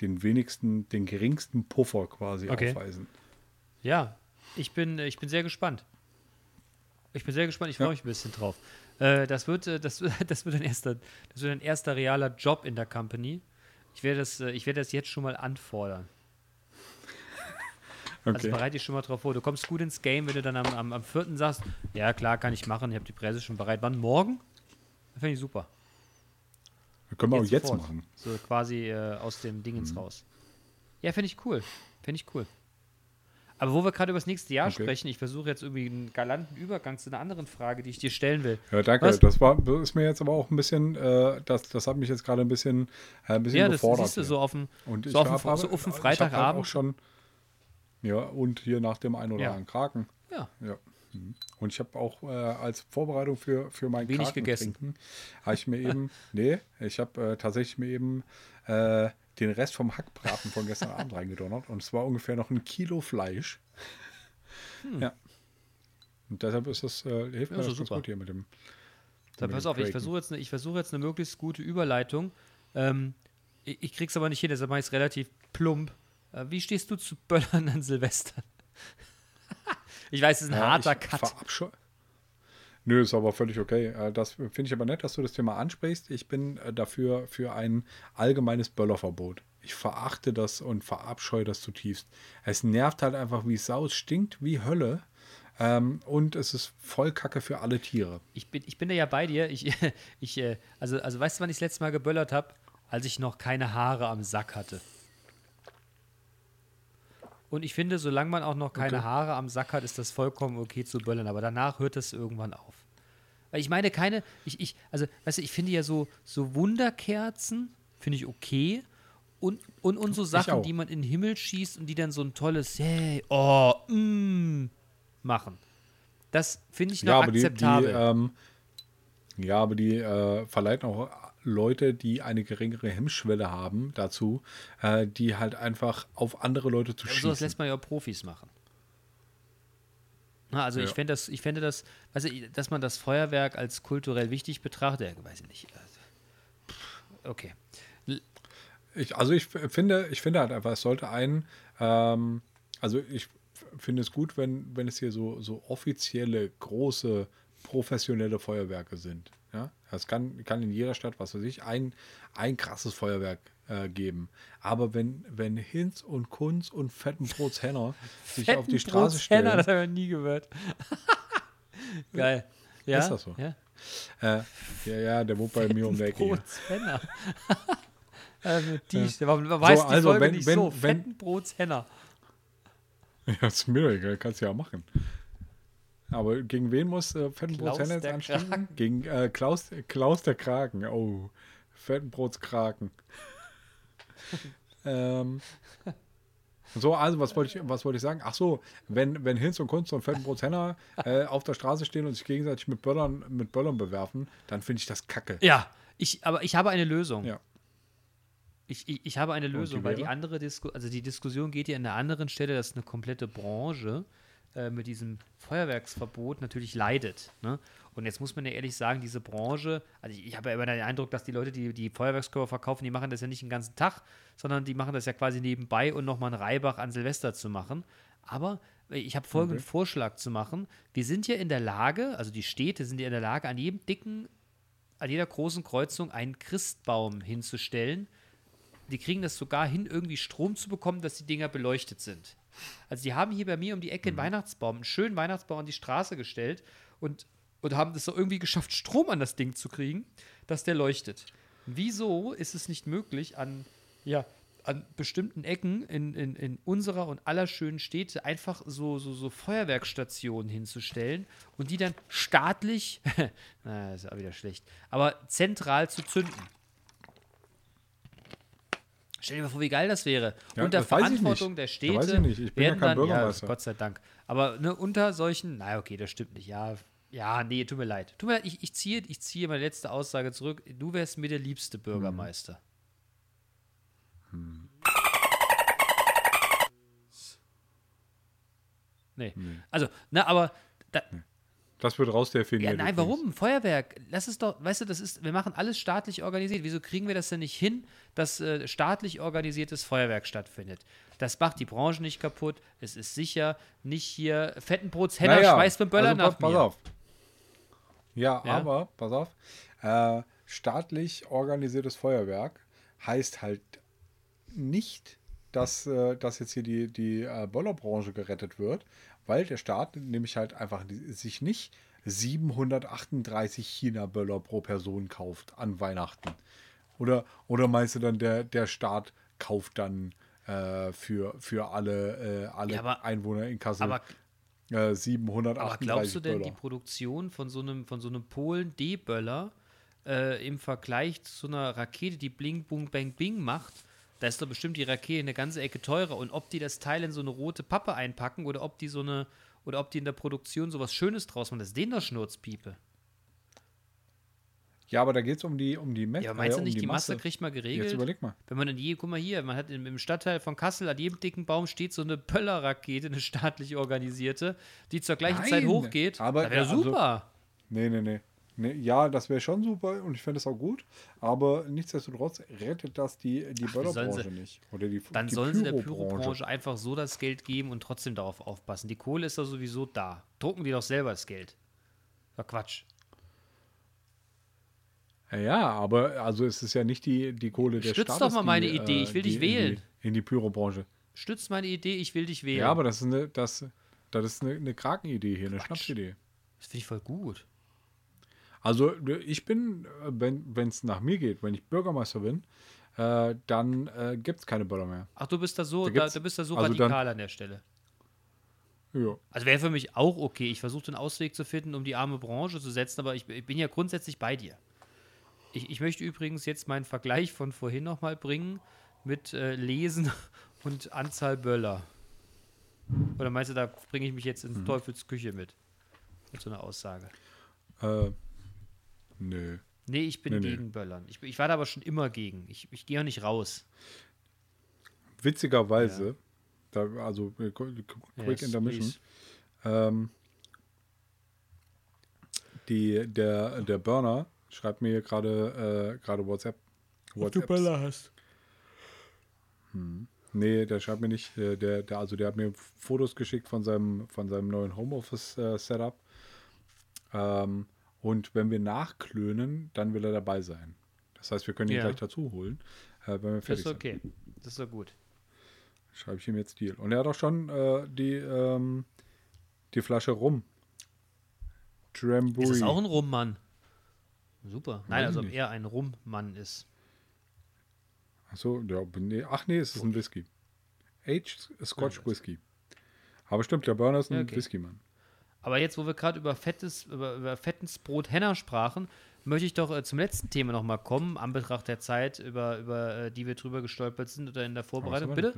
den wenigsten, den geringsten Puffer quasi Okay. aufweisen. Ja, ich bin, ich bin sehr gespannt. Ich bin sehr gespannt, ich freue Ja. mich ein bisschen drauf. Äh, das, wird, äh, das, <laughs> das, wird ein erster, das wird ein erster realer Job in der Company. Ich werde das, äh, ich werde das jetzt schon mal anfordern. Also bereite dich schon mal drauf vor. Du kommst gut ins Game, wenn du dann am, am, am 4. sagst, ja klar, kann ich machen, ich habe die Presse schon bereit. Wann? Morgen? Das finde ich super. können wir auch jetzt sofort. machen. So quasi äh, aus dem Dingens Mhm. raus. Ja, finde ich cool. Finde ich cool. Aber wo wir gerade über das nächste Jahr Okay. sprechen, ich versuche jetzt irgendwie einen galanten Übergang zu einer anderen Frage, die ich dir stellen will. Ja, danke. Was? Das war das ist mir jetzt aber auch ein bisschen, äh, das, das hat mich jetzt gerade ein bisschen, äh, ein bisschen Ja, das gefordert. siehst du so auf dem, so auf dem, so dem ich hab halt Freitagabend. auch schon, ja, und hier nach dem einen oder anderen Kraken. ja, Ja. Mhm. Und ich habe auch äh, als Vorbereitung für, für mein Wenig Kraken gegessen. trinken, habe ich mir eben, <laughs> nee, ich habe äh, tatsächlich mir eben äh, den Rest vom Hackbraten von gestern Abend reingedonnert und es war ungefähr noch ein Kilo Fleisch. Hm. Ja. Und deshalb ist das, äh, hilft Ja, mir das super. gut hier mit dem. mit pass auf, ich versuche jetzt, ich versuche jetzt eine möglichst gute Überleitung. Ähm, ich, ich krieg's aber nicht hin, deshalb mache ich es relativ plump. Äh, wie stehst du zu Böllern an Silvester? <laughs> ich weiß, es ist ein Ja, harter ich Cut. verabscheu- Nö, ist aber völlig okay. Äh, Das finde ich aber nett, dass du das Thema ansprichst. Ich bin äh, dafür für ein allgemeines Böllerverbot. Ich verachte das und verabscheue das zutiefst. Es nervt halt einfach wie Sau, es stinkt wie Hölle. Ähm, und es ist voll Kacke für alle Tiere. Ich bin, ich bin da ja bei dir. Ich, <laughs> ich, also, also weißt du, wann ich das letzte Mal geböllert habe? Als ich noch keine Haare am Sack hatte. Und ich finde, solange man auch noch keine Okay. Haare am Sack hat, ist das vollkommen okay zu böllern. Aber danach hört es irgendwann auf. Weil ich meine, keine, ich, ich, also, weißt du, ich finde ja so, so Wunderkerzen, finde ich okay. Und, und, und so Sachen, die man in den Himmel schießt und die dann so ein tolles, hey, oh, mm, machen. Das finde ich noch Ja, aber die, die, akzeptabel. ähm, ja, aber die äh, verleiten auch Leute, die eine geringere Hemmschwelle haben, dazu, äh, die halt einfach auf andere Leute zu Aber schießen. sowas lässt man ja auch Profis machen. Na, also ich Ja. fände das, ich fände das, weißt du, dass man das Feuerwerk als kulturell wichtig betrachtet, ja, weiß ich nicht. Pff, Okay. Ich, also ich finde, ich finde halt einfach, es sollte ein, ähm, also ich finde es gut, wenn, wenn es hier so, so offizielle, große, professionelle Feuerwerke sind. Ja? Es kann, kann in jeder Stadt, was weiß ich, ein, ein krasses Feuerwerk äh, geben. Aber wenn, wenn Hinz und Kunz und Fettenbrots Henner <laughs> sich auf die Straße stellen, Henner, das habe ich noch nie gehört. <laughs> Geil. Ja? Ist das so? Ja. äh, ja, ja, der wohnt bei mir um die Ecke. hier. Fettenbrotshenner. <laughs> ähm, die, warum warum heißt die also Folge wenn- nicht wenn- so? wenn- Fettenbrotshenner. Ja, ist mir egal, kannst du ja machen. Aber gegen wen muss äh, jetzt der anstehen? Gegen äh, Klaus, Klaus der Kraken. Oh, Fettenbrots Kraken. <laughs> ähm, so, also was wollte ich, was wollte ich sagen? Ach so, wenn, wenn Hinz und Kunst und Fettenbrots Henner äh, <laughs> auf der Straße stehen und sich gegenseitig mit Böllern, mit Böllern bewerfen, dann finde ich das kacke. Ja, ich, aber ich habe eine Lösung. Ja. Ich, ich, ich habe eine Lösung, die weil die andere Disku also die Diskussion geht ja an einer anderen Stelle, dass eine komplette Branche äh, mit diesem Feuerwerksverbot natürlich leidet. Ne? Und jetzt muss man ja ehrlich sagen, diese Branche, also ich, ich habe ja immer den Eindruck, dass die Leute, die die Feuerwerkskörper verkaufen, die machen das ja nicht den ganzen Tag, sondern die machen das ja quasi nebenbei und nochmal einen Reibach an Silvester zu machen. Aber ich habe folgenden Vorschlag zu machen. Wir sind ja in der Lage, also die Städte sind ja in der Lage, an jedem dicken an jeder großen Kreuzung einen Christbaum hinzustellen. Die kriegen das sogar hin, irgendwie Strom zu bekommen, dass die Dinger beleuchtet sind. Also die haben hier bei mir um die Ecke einen Weihnachtsbaum, einen schönen Weihnachtsbaum an die Straße gestellt und, und haben es so irgendwie geschafft, Strom an das Ding zu kriegen, dass der leuchtet. Wieso ist es nicht möglich, an, ja, an bestimmten Ecken in, in, in unserer und aller schönen Städte einfach so, so, so Feuerwerksstationen hinzustellen und die dann staatlich, <laughs> naja, ist auch wieder schlecht, aber zentral zu zünden. Stell dir mal vor, wie geil das wäre. Ja, unter das Verantwortung der Städte. weiß ich nicht. Ich bin ja kein dann, Bürgermeister. Gott sei Dank. Aber ne, unter solchen, naja, okay, das stimmt nicht. Ja, ja, nee, tut mir leid. Tut mir leid, ich, ich, ziehe, ich ziehe meine letzte Aussage zurück. Du wärst mir der liebste Bürgermeister. Nee. Also, na, aber da, Das wird rausdefiniert. ja, nein, übrigens. warum? Feuerwerk. Lass es doch, weißt du, das ist, wir machen alles staatlich organisiert. Wieso kriegen wir das denn nicht hin, dass äh, staatlich organisiertes Feuerwerk stattfindet? Das macht die Branche nicht kaputt. Es ist sicher nicht hier Fettenbrots Henner Naja, schmeißt mit Böller also, nach pass mir. auf. Ja, Ja? aber, pass auf, äh, staatlich organisiertes Feuerwerk heißt halt nicht, dass, äh, dass jetzt hier die, die äh, Böllerbranche gerettet wird, weil der Staat nämlich halt einfach sich nicht 738 China-Böller pro Person kauft an Weihnachten. Oder, oder meinst du dann, der, der Staat kauft dann äh, für, für alle, äh, alle Ja, aber- Einwohner in Kassel Aber, äh, 738 aber glaubst du denn, Böller? die Produktion von so einem, von so einem Polen D-Böller äh, im Vergleich zu einer Rakete, die Bling, Bung, Bang, Bing macht, da ist doch bestimmt die Rakete eine ganze Ecke teurer. Und ob die das Teil in so eine rote Pappe einpacken oder ob die so eine, oder ob die in der Produktion sowas Schönes draus machen, das ist denen doch Schnurzpiepe. Ja, aber da geht es um die, um die Messe. Ja, meinst du um nicht, die Masse, kriegt man Jetzt geregelt? überleg mal. Wenn man in je, guck mal hier, man hat im, im Stadtteil von Kassel an jedem dicken Baum steht so eine Böllerrakete, eine staatlich organisierte, die zur gleichen Zeit Nein, hochgeht. aber das wäre ja, also- super. Nee, nee, nee. Nee ja, das wäre schon super und ich fände das auch gut. Aber nichtsdestotrotz rettet das die, die Böllerbranche sie- nicht. Oder die, Dann die sollen sie der Pyrobranche. Einfach so das Geld geben und trotzdem darauf aufpassen. Die Kohle ist doch sowieso da. Drucken die doch selber das Geld. War Quatsch. Ja, aber also es ist ja nicht die, die Kohle der Stütz Staates, doch mal meine die, Idee, ich will die dich wählen. In die, in die Pyrobranche. Stützt meine Idee, ich will dich wählen. Ja, aber das ist eine, das, das ist eine, eine Krakenidee hier, eine Quatsch. Schnapsidee. das finde ich voll gut. Also ich bin, äh, wenn es nach mir geht, wenn ich Bürgermeister bin, äh, dann äh, gibt es keine Böller mehr. Ach, du bist da so, Da da, du bist da so also dann- radikal an der Stelle. Ja. Also wäre für mich auch okay. Ich versuche den Ausweg zu finden, um die arme Branche zu setzen, aber ich, ich bin ja grundsätzlich bei dir. Ich, ich möchte übrigens jetzt meinen Vergleich von vorhin nochmal bringen mit äh, Lesen <laughs> und Anzahl Böller. Oder meinst du, da bringe ich mich jetzt Mhm. in Teufels Küche mit? Mit so einer Aussage. Äh, nö. Nee, ich bin Nee, nee. gegen Böllern. Ich, ich war da aber schon immer gegen. Ich, ich gehe auch nicht raus. Witzigerweise, da, also äh, qu- Ja, Quick ist Intermission, ähm, die, der, der Burner schreibt mir hier gerade äh, gerade WhatsApp. WhatsApp. hast. Nee, der schreibt mir nicht. äh, Der, der, also der hat mir Fotos geschickt von seinem, von seinem neuen Homeoffice-Setup. Ähm, und wenn wir nachklönen, dann will er dabei sein. Das heißt, wir können ihn Ja. gleich dazu holen, äh, wenn wir Das fertig ist okay. Das ist doch gut. sind. Schreibe ich ihm jetzt Deal. Und er hat auch schon äh, die, ähm, die Flasche rum. Drambuie. Ist das auch ein Rummann? Super. Nein, Weiß also ob er ein Rummann ist. Achso, ja, nee, ach nee, es ist ein Whisky. Aged Scotch das- Whisky. Aber stimmt, der Burner ist ein okay. Whisky-Mann. Aber jetzt, wo wir gerade über fettes, über, über fettes Brot Henner sprachen, möchte ich doch äh, zum letzten Thema nochmal kommen, an Betracht der Zeit, über, über äh, die wir drüber gestolpert sind oder in der Vorbereitung. Bitte?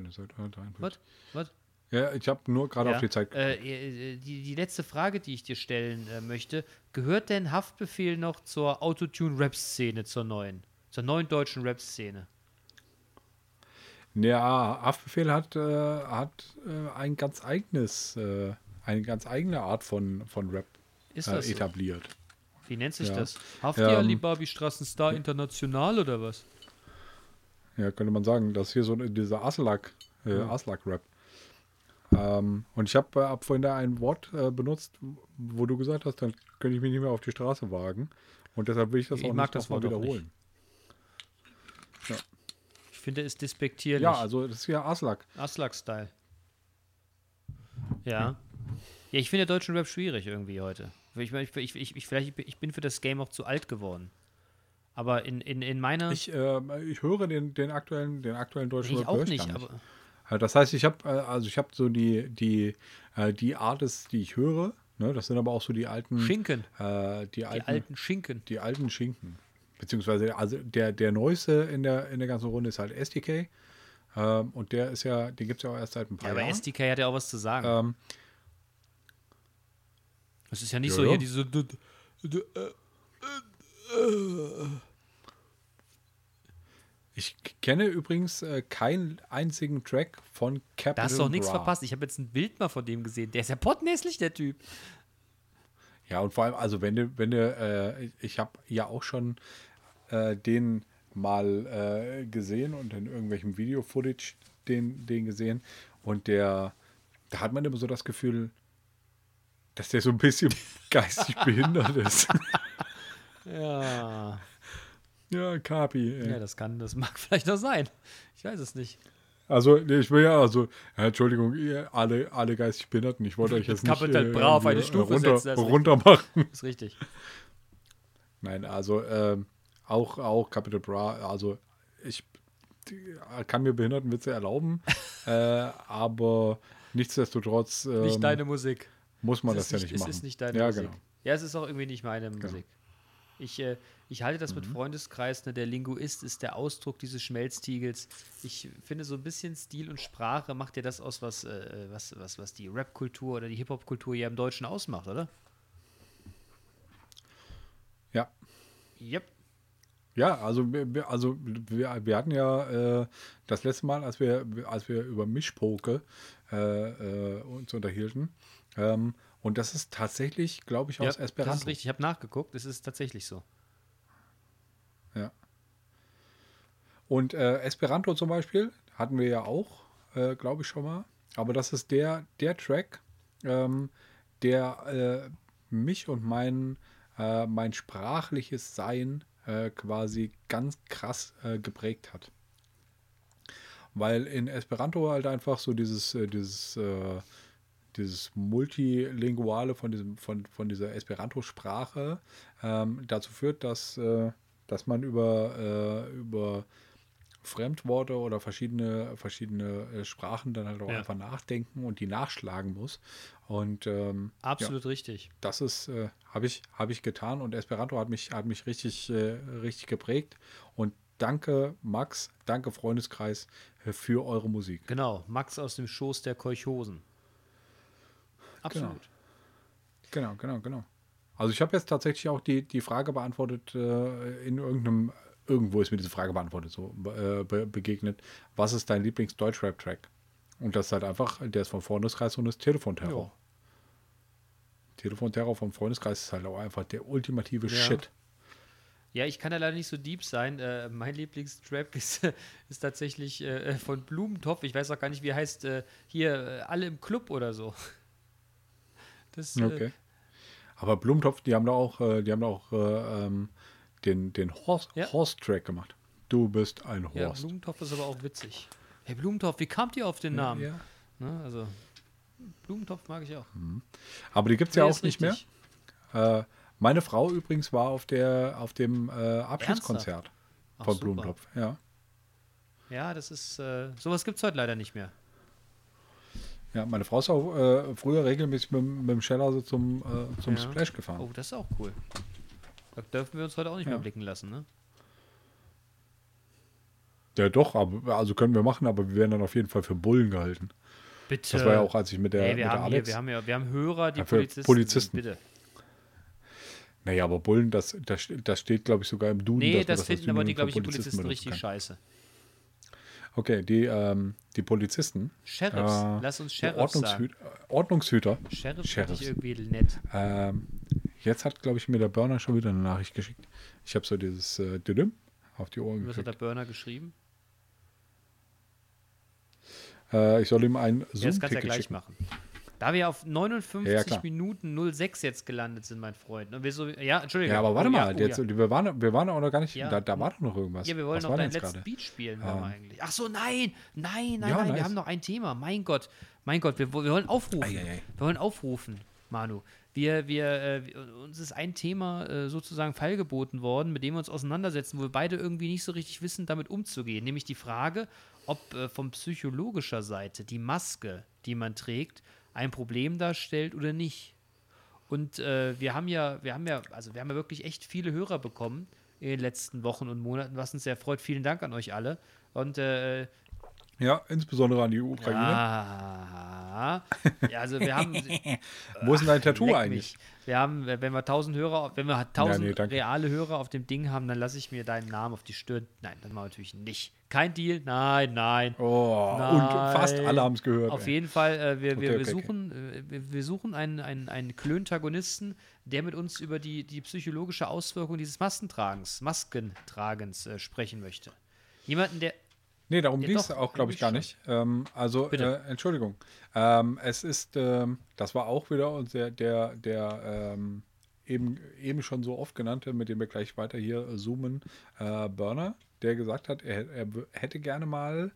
Was? Was? Ja, ich habe nur gerade Ja, auf die Zeit äh, äh, die, die letzte Frage, die ich dir stellen äh, möchte, gehört denn Haftbefehl noch zur Autotune-Rap-Szene, zur neuen? Zur neuen deutschen Rap-Szene? Ja, Haftbefehl hat, äh, hat äh, ein ganz eigenes, äh, eine ganz eigene Art von, von Rap Ist äh, das so? etabliert. Wie nennt sich Ja. das? Hafti Ähm, Alibabi Straßenstar International oder was? Ja, könnte man sagen. Das ist hier so dieser Aslak, äh, Aslak-Rap. Ähm, und ich habe äh, hab vorhin da ein Wort äh, benutzt, wo du gesagt hast, dann könnte ich mich nicht mehr auf die Straße wagen. Und deshalb will ich das Ich auch mag nicht das nochmal Wort wiederholen. Ich finde, es despektierlich. Ja, also das ist ja Aslak. Aslak-Style. Ja. Ja, ich finde deutschen Rap schwierig irgendwie heute. Ich, ich, ich, ich, ich, vielleicht, ich bin für das Game auch zu alt geworden. Aber in, in, in meiner. Ich, äh, ich höre den, den aktuellen, den aktuellen deutschen ich Rap auch nicht, aber. Das heißt, ich habe äh, also ich habe so die die äh, die Artists, die ich höre. Ne, das sind aber auch so die alten Schinken. Äh, die Die alten alten Schinken. die alten Schinken. Beziehungsweise, also der, der neueste in der, in der ganzen Runde ist halt SDK. Ähm, und der ist ja, den gibt es ja auch erst seit ein paar Ja, aber Jahren. SDK hat ja auch was zu sagen. ähm, Das ist ja nicht Ja, so ja. hier diese. d- d- äh, ich kenne übrigens äh, keinen einzigen Track von Capital Da hast du doch nichts Bra. verpasst. Ich habe jetzt ein Bild mal von dem gesehen. Der ist ja pottenhässlich, der Typ. Ja, und vor allem, also wenn du, wenn du, äh, ich habe ja auch schon äh, den mal äh, gesehen und in irgendwelchem Video-Footage den, den gesehen. Und der, da hat man immer so das Gefühl, dass der so ein bisschen <laughs> geistig behindert ist. <laughs> Ja. ja, Kapi. ey. Ja, das kann, das mag <laughs> vielleicht auch sein. Ich weiß es nicht. Also, ich will ja, also, ja, Entschuldigung, ihr alle, alle geistig Behinderten, ich wollte euch jetzt nicht Kapital Bra auf irgendwie, eine Stufe runter, setzen, das ist runter machen. Ist richtig. Nein, also, ähm, auch, auch Capital Bra, also, ich die, kann mir Behindertenwitze erlauben, äh, aber nichtsdestotrotz ähm, Nicht deine Musik. Muss man Es das ja nicht es machen. ist nicht deine ja, Musik. genau. Ja, es ist auch irgendwie nicht meine Musik. Ich, äh, ich halte das mit Mhm. Freundeskreis, ne, der Linguist ist der Ausdruck dieses Schmelztiegels. Ich finde, so ein bisschen Stil und Sprache macht ja das aus, was, äh, was, was, was die Rap-Kultur oder die Hip-Hop-Kultur ja im Deutschen ausmacht, oder? Ja. Yep. Ja, also, also wir, wir hatten ja äh, das letzte Mal, als wir, als wir über Mischpoke äh, äh, uns unterhielten, ähm, und das ist tatsächlich, glaube ich, Ja, aus Esperanto. Das ist richtig. Ich habe nachgeguckt. Es ist tatsächlich so. Ja. Und äh, Esperanto zum Beispiel hatten wir ja auch, äh, glaube ich schon mal. Aber das ist der, der Track, ähm, der äh, mich und mein, äh, mein sprachliches Sein äh, quasi ganz krass äh, geprägt hat. Weil in Esperanto halt einfach so dieses, äh, dieses, äh, dieses Multilinguale von, diesem, von, von dieser Esperanto-Sprache ähm, dazu führt, dass, äh, dass man über, äh, über Fremdworte oder verschiedene, verschiedene äh, Sprachen dann halt auch Ja. einfach nachdenken und die nachschlagen muss. Und ähm, Absolut richtig. das ist, äh, habe ich, hab ich getan und Esperanto hat mich, hat mich richtig, äh, richtig geprägt. Und danke, Max, danke, Freundeskreis, äh, für eure Musik. Genau. Max aus dem Schoß der Kolchosen. Absolut. Genau, genau, genau. Also ich habe jetzt tatsächlich auch die, die Frage beantwortet, äh, in irgendeinem, irgendwo ist mir diese Frage beantwortet, so äh, be begegnet, was ist dein Lieblings-Deutsch-Rap-Track? Und das ist halt einfach, der ist vom Freundeskreis und ist Telefonterror. Ja. Telefonterror vom Freundeskreis ist halt auch einfach der ultimative Ja. Shit. Ja, ich kann ja leider nicht so deep sein. Äh, mein Lieblingstrap <laughs> ist, ist tatsächlich äh, von Blumentopf. Ich weiß auch gar nicht, wie heißt. Äh, hier, äh, alle im Club oder so. Das, äh, Okay. Aber Blumentopf, die haben da auch, äh, die haben da auch äh, ähm, den, den Horse, Ja. Horse-Track gemacht. Du bist ein ja, Horst. Blumentopf ist aber auch witzig. Hey, Blumentopf, wie kamt ihr auf den Namen? Ja. Ne, also, Blumentopf mag ich auch. Aber die gibt es ja auch nicht richtig. mehr. Äh, meine Frau übrigens war auf, der, auf dem äh, Abschiedskonzert Ach, von super. Blumentopf. Ja. Ja, das ist, äh, sowas gibt es heute leider nicht mehr. Ja, meine Frau ist auch äh, früher regelmäßig mit, mit dem Scheller so zum, äh, zum Ja. Splash gefahren. Oh, das ist auch cool. Da dürfen wir uns heute auch nicht Ja. mehr blicken lassen, ne? Ja, doch, aber, also können wir machen, aber wir werden dann auf jeden Fall für Bullen gehalten. Bitte. Das war ja auch, als ich mit der, Ey, mit wir, der haben hier, Alex. wir, haben ja, wir haben Hörer, die Ja, Polizisten, Polizisten. Bitte. naja, aber Bullen, das, das, das steht, glaube ich, sogar im Duden. Nee, das als finden aber die, glaube ich, die Polizisten richtig scheiße. Okay, die, ähm, die Polizisten. Sheriffs, äh, lass uns Sheriffs sagen. Ordnungshüter, Ordnungshüter. Sheriffs, Sheriffs. finde ich irgendwie nett. Ähm, jetzt hat, glaube ich, mir der Burner schon wieder eine Nachricht geschickt. Ich habe so dieses äh, Düdüm auf die Ohren Was hat der. Burner geschrieben? Äh, ich soll ihm ein Ja, das kannst du ja Zoom-Ticket gleich schicken. machen. Da wir auf 59 Ja. Minuten 06 jetzt gelandet sind, mein Freund. Und wir so, ja, Entschuldigung. Ja, aber warte oh, mal, oh, jetzt, ja. wir, waren, wir waren auch noch gar nicht, Ja. da, da war doch noch irgendwas. Ja, wir wollen Was noch letzten jetzt Beat spielen, Ähm. eigentlich. Ach so, nein, nein, nein, Ja, nein, nice. wir haben noch ein Thema. Mein Gott, mein Gott, wir, wir wollen aufrufen. Ei, ei, ei. Wir wollen aufrufen. Manu. Wir, wir, äh, uns ist ein Thema äh, sozusagen feilgeboten worden, mit dem wir uns auseinandersetzen, wo wir beide irgendwie nicht so richtig wissen, damit umzugehen. Nämlich die Frage, ob äh, von psychologischer Seite die Maske, die man trägt, ein Problem darstellt oder nicht. Und äh, wir haben ja, wir haben ja, also wir haben ja wirklich echt viele Hörer bekommen in den letzten Wochen und Monaten, was uns sehr freut. Vielen Dank an euch alle. Und äh, Ja, insbesondere an die Ukraine. ja, ja, also wir haben <laughs> Wo ist denn dein Tattoo eigentlich? mich. Wir haben, wenn wir 1000 Hörer, wenn wir 1000 nee, danke. reale Hörer auf dem Ding haben, dann lasse ich mir deinen Namen auf die Stirn. Nein, das machen wir natürlich nicht. Kein Deal. Nein, nein. Oh, und Nein. fast alle haben es gehört. Auf ey. jeden Fall, äh, wir, wir, Okay, wir okay, okay. suchen, äh, wir, wir suchen einen, einen, einen Klöntagonisten, der mit uns über die, die psychologische Auswirkung dieses Maskentragens, Maskentragens äh, sprechen möchte. Jemanden, der. Nee, darum Ja, ging es auch, glaube ich, gar nicht. Ähm, also, äh, Entschuldigung. Ähm, es ist, ähm, das war auch wieder unser, der, der ähm, eben, eben schon so oft genannte, mit dem wir gleich weiter hier zoomen, äh, Burner, der gesagt hat, er, er hätte gerne mal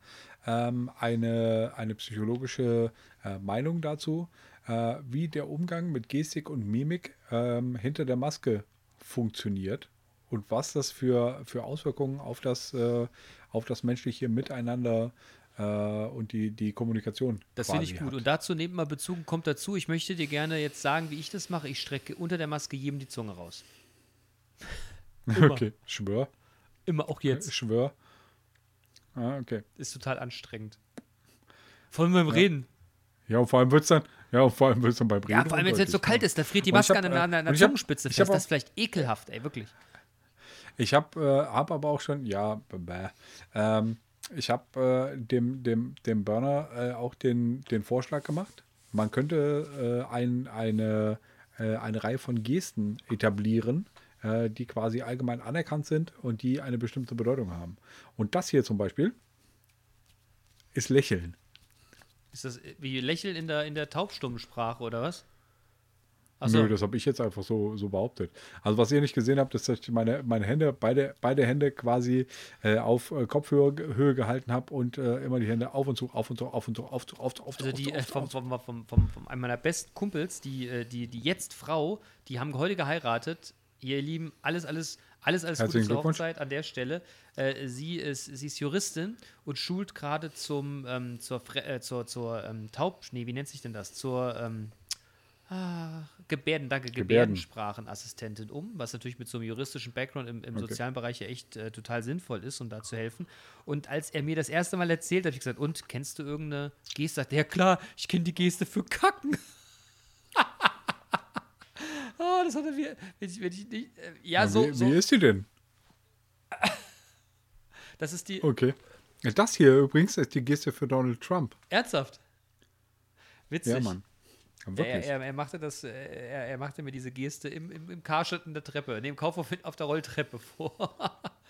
ähm, eine, eine psychologische äh, Meinung dazu, äh, wie der Umgang mit Gestik und Mimik ähm, hinter der Maske funktioniert und was das für, für Auswirkungen auf das, äh, auf das menschliche Miteinander äh, und die, die Kommunikation. Das finde ich gut. Hat. Und dazu nehmt mal Bezug, kommt dazu. Ich möchte dir gerne jetzt sagen, wie ich das mache. Ich strecke unter der Maske jedem die Zunge raus. <laughs> Okay, schwör, Immer, auch jetzt. schwör. Ah, okay. Ist total anstrengend. Vor allem beim Reden. Ja, und vor allem wird es dann, ja, und vor allem wird's dann beim Reden. Ja, vor allem, wenn es jetzt so kalt ist, da friert die ich Maske hab, an der, an der, an äh, der ich Zungenspitze ich fest. Das ist vielleicht ekelhaft, ey, wirklich. Ich habe äh, hab aber auch schon, ja, bäh, ähm, ich habe äh, dem, dem, dem Burner äh, auch den, den Vorschlag gemacht. Man könnte äh, ein, eine, äh, eine Reihe von Gesten etablieren, äh, die quasi allgemein anerkannt sind und die eine bestimmte Bedeutung haben. Und das hier zum Beispiel ist Lächeln. Ist das wie Lächeln in der, in der taubstummen Sprache oder was? Achso, Nö, das habe ich jetzt einfach so, so behauptet. Also was ihr nicht gesehen habt, ist, dass ich meine, meine Hände, beide, beide Hände quasi äh, auf äh, Kopfhöhe Höhe gehalten habe und äh, immer die Hände auf und zu, auf und zu, auf und zu, auf, zu, auf, zu, auf, zu, also die äh, vom, vom, vom, vom, vom einem meiner besten Kumpels, die, äh, die, die jetzt Frau, die haben heute geheiratet. Ihr Lieben, alles, alles, alles, alles Gute Herzlichen zur Glückwunsch. Hochzeit an der Stelle. Äh, sie, ist, sie ist Juristin und schult gerade zum, ähm, zur, Fre äh, zur, zur ähm, Taub, nee, wie nennt sich denn das? Zur, ähm, ah, Gebärden, danke, Gebärden. Gebärdensprachenassistentin um, was natürlich mit so einem juristischen Background im, im Okay. sozialen Bereich ja echt äh, total sinnvoll ist, um da zu helfen. Und als er mir das erste Mal erzählt hat, habe ich gesagt, und kennst du irgendeine Geste? Sagt ja klar, ich kenne die Geste für Kacken. oh, <laughs> das hat er mir, wenn ich, wenn ich nicht, äh, ja, Ja, so, wie, so, wie ist die denn? <laughs> das ist die, Okay. Das hier übrigens ist die Geste für Donald Trump. ernsthaft. Witzig. Ja, Mann. Ja, Er, Wirklich. er, er machte das, äh, er, er machte mir diese Geste im, im, im Karschitten der Treppe, neben Kaufhof auf der Rolltreppe vor. <laughs>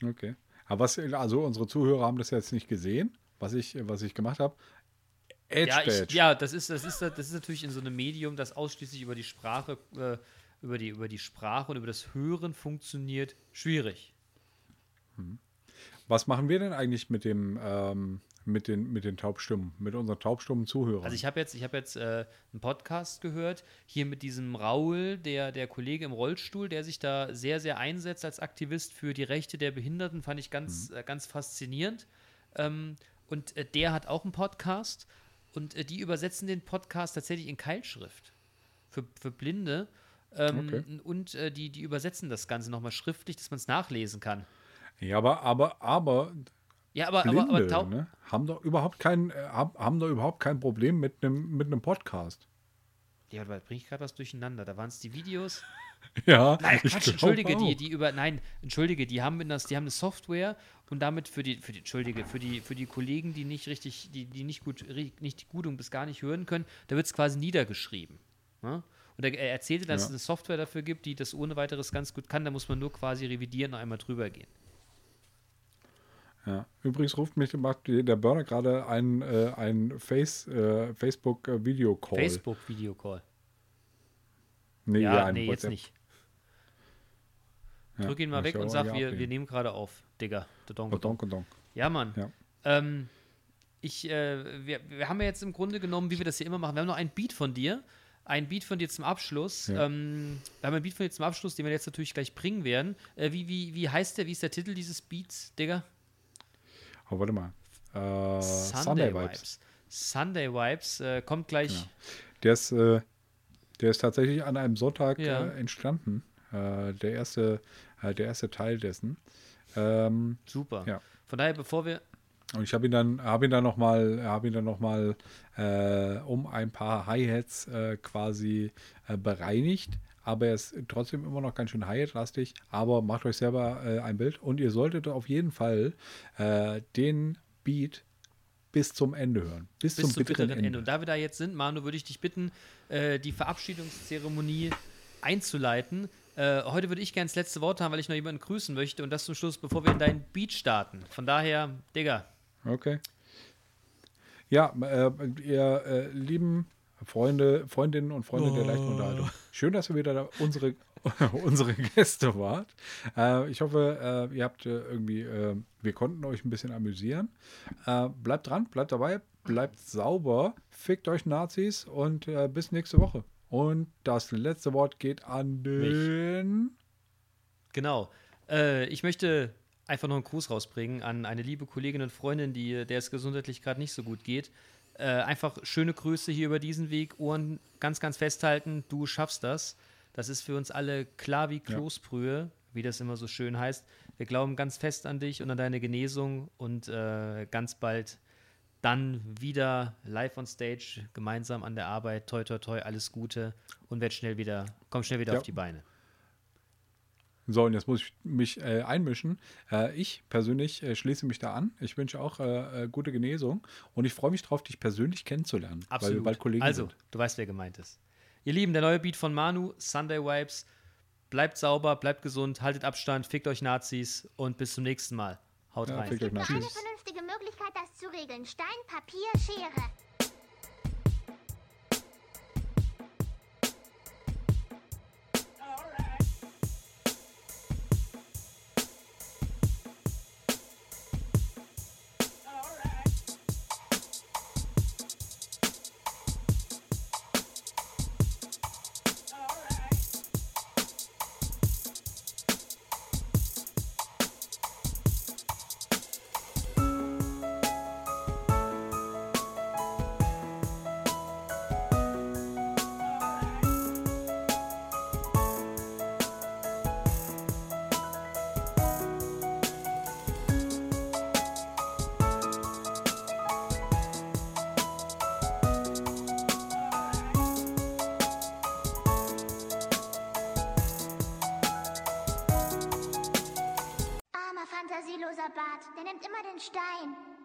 Okay. Aber was, also unsere Zuhörer haben das jetzt nicht gesehen, was ich, was ich gemacht habe. Edge Ja, ich, ja das, ist, das, ist, das ist natürlich in so einem Medium, das ausschließlich über die Sprache, äh, über, die, über die Sprache und über das Hören funktioniert, schwierig. Was machen wir denn eigentlich mit dem, ähm, mit den, mit den Taubstimmen, mit unseren taubstummen Zuhörern? Also ich habe jetzt, ich hab jetzt äh, einen Podcast gehört, hier mit diesem Raul, der, der Kollege im Rollstuhl, der sich da sehr, sehr einsetzt als Aktivist für die Rechte der Behinderten, fand ich ganz, äh, ganz faszinierend. Ähm, und äh, der hat auch einen Podcast und äh, die übersetzen den Podcast tatsächlich in Keilschrift für, für Blinde. Ähm, Okay. Und äh, die, die übersetzen das Ganze nochmal schriftlich, dass man es nachlesen kann. ja, aber, aber, aber Ja, aber, Blinde aber, aber ne, haben doch überhaupt kein, äh, haben, haben doch überhaupt kein Problem mit einem mit einem Podcast. Ja, da bringe ich gerade was durcheinander. Da waren es die Videos. <laughs> Ja, Nein, ich Quatsch, entschuldige, auch. die, die über, nein, entschuldige, die haben, das, die haben eine Software und damit für die, für die, entschuldige, für die, für die Kollegen, die nicht richtig, die, die nicht gut, nicht gut und bis gar nicht hören können, da wird es quasi niedergeschrieben. Ne? Und er, er erzählte, dass Ja. es eine Software dafür gibt, die das ohne weiteres ganz gut kann, da muss man nur quasi revidieren und einmal drüber gehen. Ja. Übrigens ruft mich macht der Burner gerade ein, äh, ein Face, äh, Facebook äh, Video Call. Facebook-Videocall. Nee, Ja, nee, jetzt nicht. Ja, Drück ihn mal weg und sag, wir, wir nehmen gerade auf, Digga. Oh. Ja, Mann. Ja. Ähm, ich, äh, wir, wir haben ja jetzt im Grunde genommen, wie wir das hier immer machen, wir haben noch ein Beat von dir, ein Beat von dir zum Abschluss. Ja. Ähm, wir haben ein Beat von dir zum Abschluss, den wir jetzt natürlich gleich bringen werden. Äh, wie, wie, wie heißt der, wie ist der Titel dieses Beats, Digga? Aber warte mal. Äh, Sunday, Vibes. Sunday Vibes äh, kommt gleich. Genau. Der ist, äh, der ist tatsächlich an einem Sonntag Ja. äh, entstanden. Äh, der, erste, äh, der erste Teil dessen. Ähm, Super. Ja. Von daher, bevor wir. und ich habe ihn dann, habe ihn dann noch mal, habe ihn dann noch mal um ein paar Hi-Hats quasi bereinigt. Aber er ist trotzdem immer noch ganz schön Hi-Hat-lastig. Aber macht euch selber äh, ein Bild und ihr solltet auf jeden Fall äh, den Beat bis zum Ende hören. Bis, bis zum zum bitteren bitteren Ende. Ende. Und da wir da jetzt sind, Manu, würde ich dich bitten, äh, die Verabschiedungszeremonie einzuleiten. Äh, heute würde ich gerne das letzte Wort haben, weil ich noch jemanden grüßen möchte und das zum Schluss, bevor wir in deinen Beat starten. Von daher, Digga, Okay. Ja, äh, ihr äh, lieben Freunde, Freundinnen und Freunde der leichten Unterhaltung. Schön, dass ihr wieder unsere, <laughs> unsere Gäste wart. Äh, ich hoffe, äh, ihr habt äh, irgendwie, äh, wir konnten euch ein bisschen amüsieren. Äh, bleibt dran, bleibt dabei, bleibt sauber, fickt euch Nazis und bis nächste Woche. Und das letzte Wort geht an den. Genau. Äh, ich möchte einfach noch einen Gruß rausbringen an eine liebe Kollegin und Freundin, die, der es gesundheitlich gerade nicht so gut geht. Äh, einfach schöne Grüße hier über diesen Weg. Ohren ganz, ganz festhalten. Du schaffst das. Das ist für uns alle klar wie Kloßbrühe, wie das immer so schön heißt. Wir glauben ganz fest an dich und an deine Genesung und äh, ganz bald dann wieder live on stage, gemeinsam an der Arbeit. Toi, toi, toi, alles Gute und werd schnell wieder, komm schnell wieder Ja. auf die Beine. So, und jetzt muss ich mich äh, einmischen. Äh, ich persönlich äh, schließe mich da an. Ich wünsche auch äh, äh, gute Genesung und ich freue mich drauf, dich persönlich kennenzulernen, weil Absolut. wir bald Kollegen also, sind. du weißt, wer gemeint ist. Ihr Lieben, der neue Beat von Manu, Sunday Vibes. Bleibt sauber, bleibt gesund, haltet Abstand, fickt euch Nazis und bis zum nächsten Mal. Haut Ja, rein. fickt euch Nur eine vernünftige Möglichkeit, das zu regeln. Stein, Papier, Schere. Nimmt